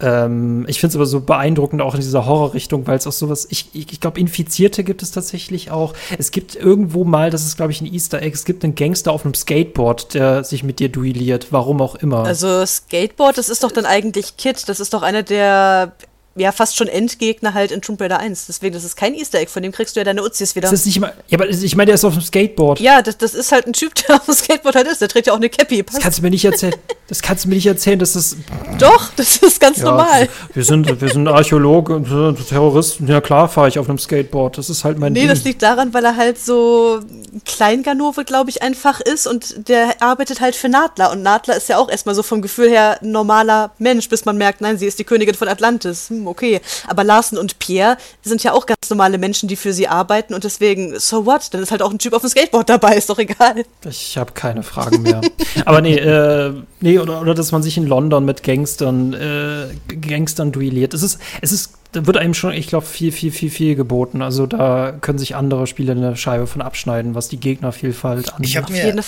Ähm, ich finde es aber so beeindruckend auch in dieser Horrorrichtung, weil es auch sowas, ich, ich, ich glaube, Infizierte gibt es tatsächlich auch. Es gibt irgendwo mal, das ist glaube ich ein Easter Egg, es gibt einen Gangster auf einem Skateboard, der sich mit dir duelliert, warum auch immer. Also Skateboard, das ist doch dann eigentlich Kid, das ist doch einer der ja fast schon Endgegner halt in Tomb Raider 1. Deswegen, das ist kein Easter Egg, von dem kriegst du ja deine Uzis wieder. Das ist nicht mal, ja, aber ich meine, der ist auf dem Skateboard. Ja, das, das ist halt ein Typ, *laughs* der auf dem Skateboard halt ist. Der trägt ja auch eine Cappy. Passt. Das kannst du mir nicht erzählen. Das kannst du mir nicht erzählen, dass das. Doch, das ist ganz ja, normal. Wir sind, wir sind Archäologe und äh, Terroristen. Ja, klar fahre ich auf einem Skateboard. Das ist halt mein Nee, Ding. das liegt daran, weil er halt so Kleinganove, glaube ich, einfach ist und der arbeitet halt für Nadler. Und Nadler ist ja auch erstmal so vom Gefühl her ein normaler Mensch, bis man merkt, nein, sie ist die Königin von Atlantis. Hm, okay. Aber aber Larsen und Pierre sind ja auch ganz normale Menschen, die für sie arbeiten und deswegen, so what? Dann ist halt auch ein Typ auf dem Skateboard dabei, ist doch egal. Ich habe keine Fragen mehr. *laughs* aber nee, äh, nee, oder, oder dass man sich in London mit Gangstern, äh, Gangstern duelliert. Es ist, es ist da wird einem schon, ich glaube, viel, viel, viel, viel geboten. Also da können sich andere Spiele eine Scheibe von abschneiden, was die Gegnervielfalt angeht. Ich habe mir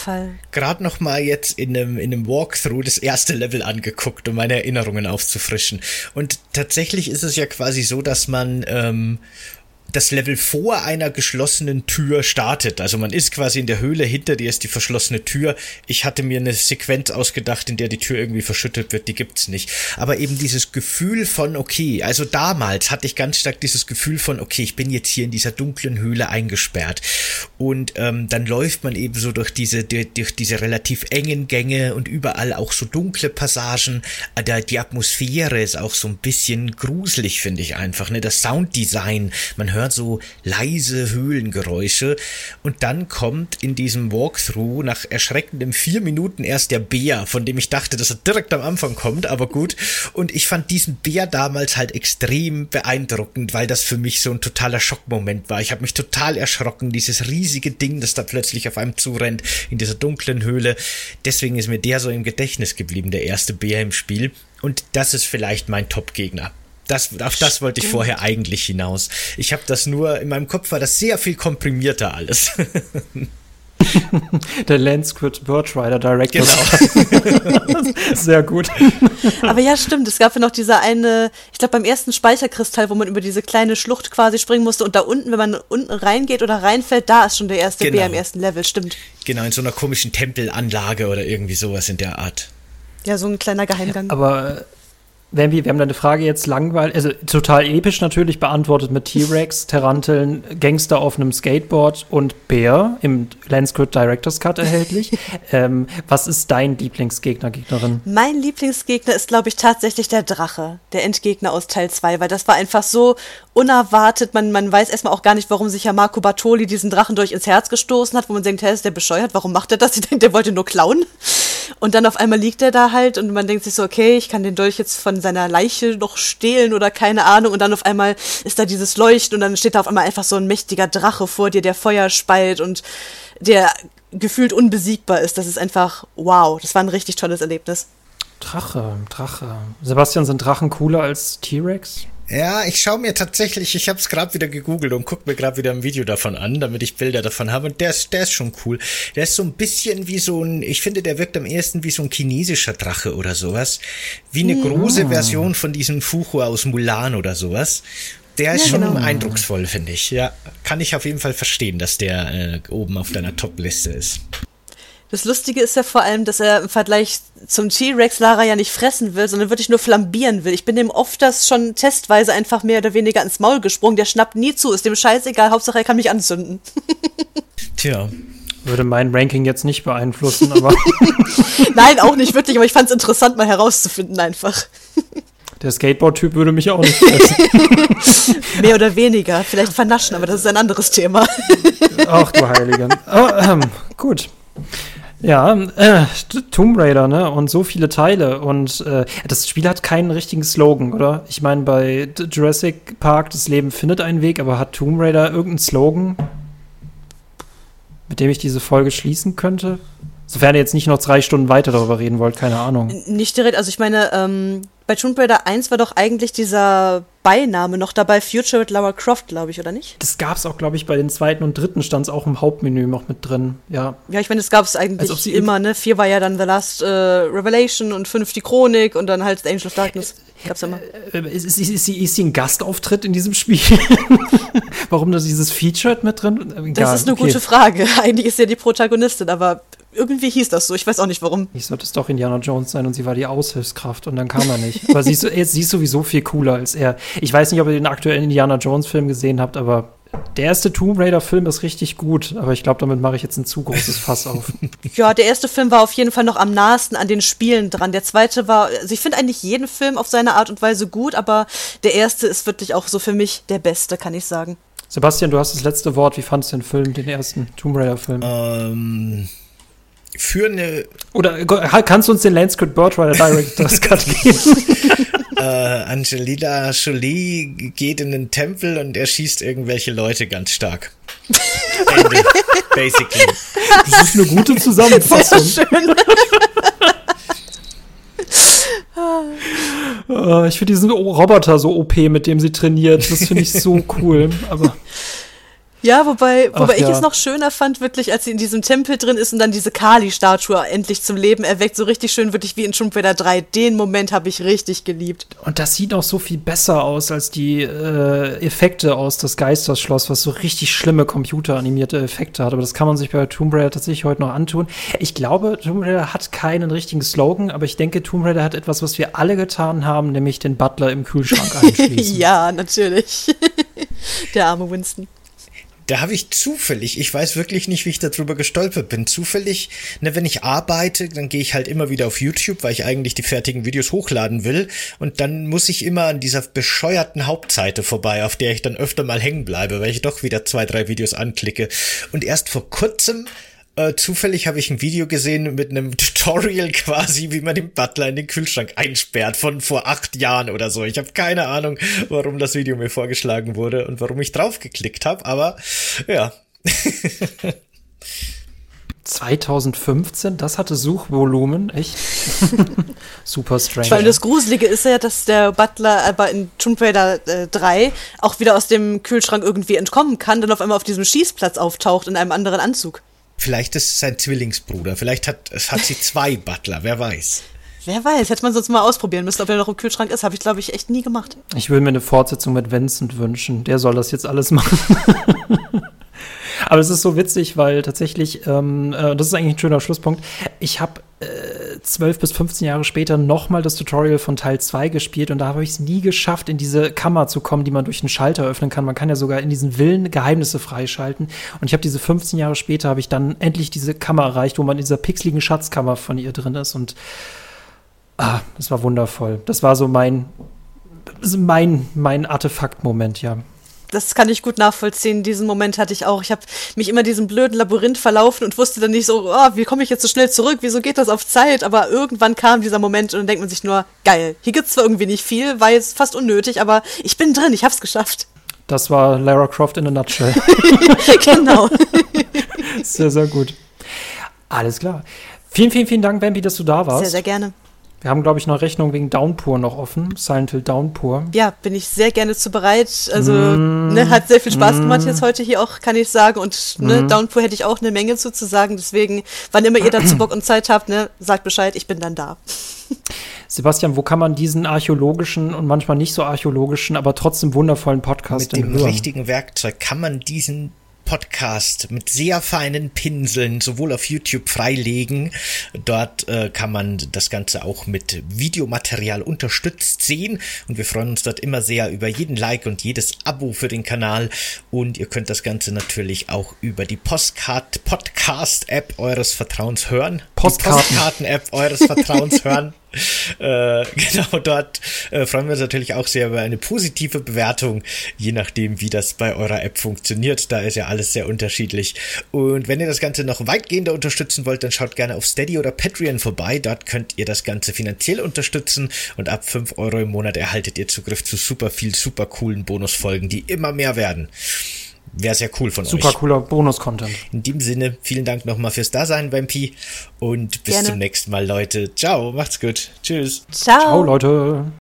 gerade noch mal jetzt in einem, in einem Walkthrough das erste Level angeguckt, um meine Erinnerungen aufzufrischen. Und tatsächlich ist es ja quasi so, dass man ähm, das Level vor einer geschlossenen Tür startet. Also man ist quasi in der Höhle, hinter dir ist die verschlossene Tür. Ich hatte mir eine Sequenz ausgedacht, in der die Tür irgendwie verschüttet wird, die gibt's nicht. Aber eben dieses Gefühl von, okay, also damals hatte ich ganz stark dieses Gefühl von, okay, ich bin jetzt hier in dieser dunklen Höhle eingesperrt. Und ähm, dann läuft man eben so durch diese, durch, diese relativ engen Gänge und überall auch so dunkle Passagen. Äh, die Atmosphäre ist auch so ein bisschen gruselig, finde ich einfach. Ne? Das Sounddesign, man hört hört so leise Höhlengeräusche und dann kommt in diesem Walkthrough nach erschreckendem vier Minuten erst der Bär, von dem ich dachte, dass er direkt am Anfang kommt, aber gut. Und ich fand diesen Bär damals halt extrem beeindruckend, weil das für mich so ein totaler Schockmoment war. Ich habe mich total erschrocken, dieses riesige Ding, das da plötzlich auf einem zurennt in dieser dunklen Höhle. Deswegen ist mir der so im Gedächtnis geblieben, der erste Bär im Spiel. Und das ist vielleicht mein Top-Gegner. Das, auf das wollte ich vorher eigentlich hinaus. Ich habe das nur, in meinem Kopf war das sehr viel komprimierter alles. *laughs* Der Landsquid Bird Rider Director. Genau. *laughs* Sehr gut. Aber ja, stimmt. Es gab ja noch diese eine, ich glaube beim ersten Speicherkristall, wo man über diese kleine Schlucht quasi springen musste und da unten, wenn man unten reingeht oder reinfällt, da ist schon der erste genau. Bär im ersten Level, stimmt. Genau, in so einer komischen Tempelanlage oder irgendwie sowas in der Art. Ja, so ein kleiner Geheimgang. Aber Wir haben deine Frage jetzt langweilig, also total episch natürlich beantwortet mit T-Rex, Taranteln, Gangster auf einem Skateboard und Bär im Landscript Director's Cut erhältlich. *laughs* ähm, was ist dein Lieblingsgegner, Gegnerin? Mein Lieblingsgegner ist, glaube ich, tatsächlich der Drache, der Endgegner aus Teil 2, weil das war einfach so unerwartet. Man, man weiß erstmal auch gar nicht, warum sich ja Marco Bartoli diesen Drachen durch ins Herz gestoßen hat, wo man denkt, hey, ist der bescheuert, warum macht er das? Ich denke, der wollte nur klauen. Und dann auf einmal liegt er da halt und man denkt sich so, okay, ich kann den Dolch jetzt von seiner Leiche noch stehlen oder keine Ahnung. Und dann auf einmal ist da dieses Leuchten und dann steht da auf einmal einfach so ein mächtiger Drache vor dir, der Feuer speit und der gefühlt unbesiegbar ist. Das ist einfach wow. Das war ein richtig tolles Erlebnis. Drache, Drache. Sebastian, sind Drachen cooler als T-Rex? Ja, ich schaue mir tatsächlich, ich habe es gerade wieder gegoogelt und guck mir gerade wieder ein Video davon an, damit ich Bilder davon habe. Und der ist, der ist schon cool. Der ist so ein bisschen wie so ein, ich finde, der wirkt am ehesten wie so ein chinesischer Drache oder sowas. Wie eine große Version von diesem Fuchu aus Mulan oder sowas. Der ist ja, schon genau. eindrucksvoll, finde ich. Ja, kann ich auf jeden Fall verstehen, dass der äh, oben auf deiner Top-Liste ist. Das Lustige ist ja vor allem, dass er im Vergleich zum T-Rex Lara ja nicht fressen will, sondern wirklich nur flambieren will. Ich bin dem oft das schon testweise einfach mehr oder weniger ins Maul gesprungen. Der schnappt nie zu, ist dem scheißegal, Hauptsache er kann mich anzünden. *laughs* Tja, Würde mein Ranking jetzt nicht beeinflussen, aber. *laughs* Nein, auch nicht wirklich, aber ich fand es interessant, mal herauszufinden einfach. Der Skateboard-Typ würde mich auch nicht *laughs* fressen. Mehr oder weniger. Vielleicht vernaschen, aber das ist ein anderes Thema. Ach du Heilige. Oh, ähm, gut. Ja, äh, Tomb Raider, ne? Und so viele Teile. Und äh, das Spiel hat keinen richtigen Slogan, oder? Ich meine, bei Jurassic Park, das Leben findet einen Weg, aber hat Tomb Raider irgendeinen Slogan, mit dem ich diese Folge schließen könnte? Sofern ihr jetzt nicht noch drei Stunden weiter darüber reden wollt, keine Ahnung. Nicht direkt, also ich meine, ähm, bei Tomb Raider 1 war doch eigentlich dieser Beiname noch dabei, Future with Lara Croft, glaube ich, oder nicht? Das gab es auch, glaube ich, bei den zweiten und dritten stand es auch im Hauptmenü noch mit drin, ja. Ja, ich meine, das gab es eigentlich immer, ne? Vier war ja dann The Last äh, Revelation und fünf die Chronik und dann halt The Angel of Darkness. Gab's immer. Äh, äh, ist, ist, ist, sie, ist sie ein Gastauftritt in diesem Spiel? *laughs* Warum da dieses Featured mit drin? Egal, das ist eine okay. gute Frage. *laughs* Eigentlich ist sie ja die Protagonistin, aber irgendwie hieß das so. Ich weiß auch nicht warum. Ich sollte es doch Indiana Jones sein und sie war die Aushilfskraft und dann kam er nicht. aber sie ist, sie ist sowieso viel cooler als er. Ich weiß nicht, ob ihr den aktuellen Indiana Jones Film gesehen habt, aber der erste Tomb Raider Film ist richtig gut, aber ich glaube, damit mache ich jetzt ein zu großes Fass auf. *laughs* ja, der erste Film war auf jeden Fall noch am nahesten an den Spielen dran. Der zweite war, also ich finde eigentlich jeden Film auf seine Art und Weise gut, aber der erste ist wirklich auch so für mich der beste, kann ich sagen. Sebastian, du hast das letzte Wort. Wie fandest du den Film, den ersten Tomb Raider Film? Ähm für eine. Oder kannst du uns den Landscript Bird Rider Director's Cut *laughs* geben? äh, Angelina Jolie geht in den Tempel und erschießt irgendwelche Leute ganz stark. *laughs* Ende. Basically. Das ist eine gute Zusammenfassung. Sehr schön. uh, ich finde diesen Roboter so OP, mit dem sie trainiert. Das finde ich so cool. Aber ja, wobei, wobei Ach, ich ja. es noch schöner fand, wirklich, als sie in diesem Tempel drin ist und dann diese Kali-Statue endlich zum Leben erweckt. So richtig schön, wirklich wie in Tomb Raider 3. Den Moment habe ich richtig geliebt. Und das sieht auch so viel besser aus als die äh, Effekte aus das Geisterschloss, was so richtig schlimme computeranimierte Effekte hat. Aber das kann man sich bei Tomb Raider tatsächlich heute noch antun. Ich glaube, Tomb Raider hat keinen richtigen Slogan, aber ich denke, Tomb Raider hat etwas, was wir alle getan haben, nämlich den Butler im Kühlschrank *laughs* einschließen. ja, natürlich. *laughs* Der arme Winston da habe ich zufällig, ich weiß wirklich nicht, wie ich darüber gestolpert bin, zufällig, ne, wenn ich arbeite, dann gehe ich halt immer wieder auf YouTube, weil ich eigentlich die fertigen Videos hochladen will. Und dann muss ich immer an dieser bescheuerten Hauptseite vorbei, auf der ich dann öfter mal hängen bleibe, weil ich doch wieder zwei, drei Videos anklicke. Und erst vor kurzem äh, zufällig habe ich ein Video gesehen mit einem Tutorial *laughs* quasi, wie man den Butler in den Kühlschrank einsperrt von vor acht Jahren oder so. Ich habe keine Ahnung, warum das Video mir vorgeschlagen wurde und warum ich draufgeklickt habe, aber ja. *laughs* 2015, das hatte Suchvolumen, echt *laughs* super strange. Weil das Gruselige ist ja, dass der Butler aber in Tomb Raider äh, 3 auch wieder aus dem Kühlschrank irgendwie entkommen kann, dann auf einmal auf diesem Schießplatz auftaucht in einem anderen Anzug. Vielleicht ist es sein Zwillingsbruder. Vielleicht hat, hat sie zwei Butler. Wer weiß. Wer weiß, hätte man sonst mal ausprobieren müssen, ob er noch im Kühlschrank ist. Habe ich, glaube ich, echt nie gemacht. Ich will mir eine Fortsetzung mit Vincent wünschen. Der soll das jetzt alles machen. *laughs* Aber es ist so witzig, weil tatsächlich, ähm, äh, das ist eigentlich ein schöner Schlusspunkt. Ich habe äh, 12 bis 15 Jahre später nochmal das Tutorial von Teil 2 gespielt und da habe ich es nie geschafft, in diese Kammer zu kommen, die man durch einen Schalter öffnen kann. Man kann ja sogar in diesen Villen Geheimnisse freischalten. Und ich habe diese 15 Jahre später, habe ich dann endlich diese Kammer erreicht, wo man in dieser pixeligen Schatzkammer von ihr drin ist. Und ah, das war wundervoll. Das war so mein, mein, mein Artefakt-Moment, ja das kann ich gut nachvollziehen. Diesen Moment hatte ich auch. Ich habe mich immer diesem blöden Labyrinth verlaufen und wusste dann nicht so, oh, wie komme ich jetzt so schnell zurück? Wieso geht das auf Zeit? Aber irgendwann kam dieser Moment und dann denkt man sich nur, geil. Hier gibt's zwar irgendwie nicht viel, war jetzt fast unnötig, aber ich bin drin, ich hab's geschafft. Das war Lara Croft in a nutshell. *laughs* *laughs* genau. sehr, sehr gut. Alles klar. Vielen, vielen, vielen Dank, Bambi, dass du da warst. Sehr, sehr gerne. Wir haben, glaube ich, noch Rechnung wegen Downpour noch offen. Silent Hill Downpour. Ja, bin ich sehr gerne zu bereit. Also, mm. ne, hat sehr viel Spaß gemacht jetzt heute hier auch, kann ich sagen. Und ne, mm. Downpour hätte ich auch eine Menge zu, zu sagen. Deswegen, wann immer ihr dazu Bock und Zeit habt, ne, sagt Bescheid, ich bin dann da. *laughs* Sebastian, wo kann man diesen archäologischen und manchmal nicht so archäologischen, aber trotzdem wundervollen Podcast Mit dem hören? richtigen Werkzeug kann man diesen Podcast mit sehr feinen Pinseln sowohl auf YouTube freilegen. Dort äh, kann man das Ganze auch mit Videomaterial unterstützt sehen und wir freuen uns dort immer sehr über jeden Like und jedes Abo für den Kanal und ihr könnt das Ganze natürlich auch über die Postcard Podcast App eures Vertrauens hören. Postkarten App eures Vertrauens hören. *laughs* Äh, genau, dort äh, freuen wir uns natürlich auch sehr über eine positive Bewertung, je nachdem, wie das bei eurer App funktioniert. Da ist ja alles sehr unterschiedlich. Und wenn ihr das Ganze noch weitgehender unterstützen wollt, dann schaut gerne auf Steady oder Patreon vorbei. Dort könnt ihr das Ganze finanziell unterstützen und ab 5 Euro im Monat erhaltet ihr Zugriff zu super viel, super coolen Bonusfolgen, die immer mehr werden. Wäre sehr cool von Super euch. Super cooler Bonus-Content. In dem Sinne, vielen Dank nochmal fürs Dasein, Vampi. Und bis Gerne. zum nächsten Mal, Leute. Ciao, macht's gut. Tschüss. Ciao. Ciao, Leute.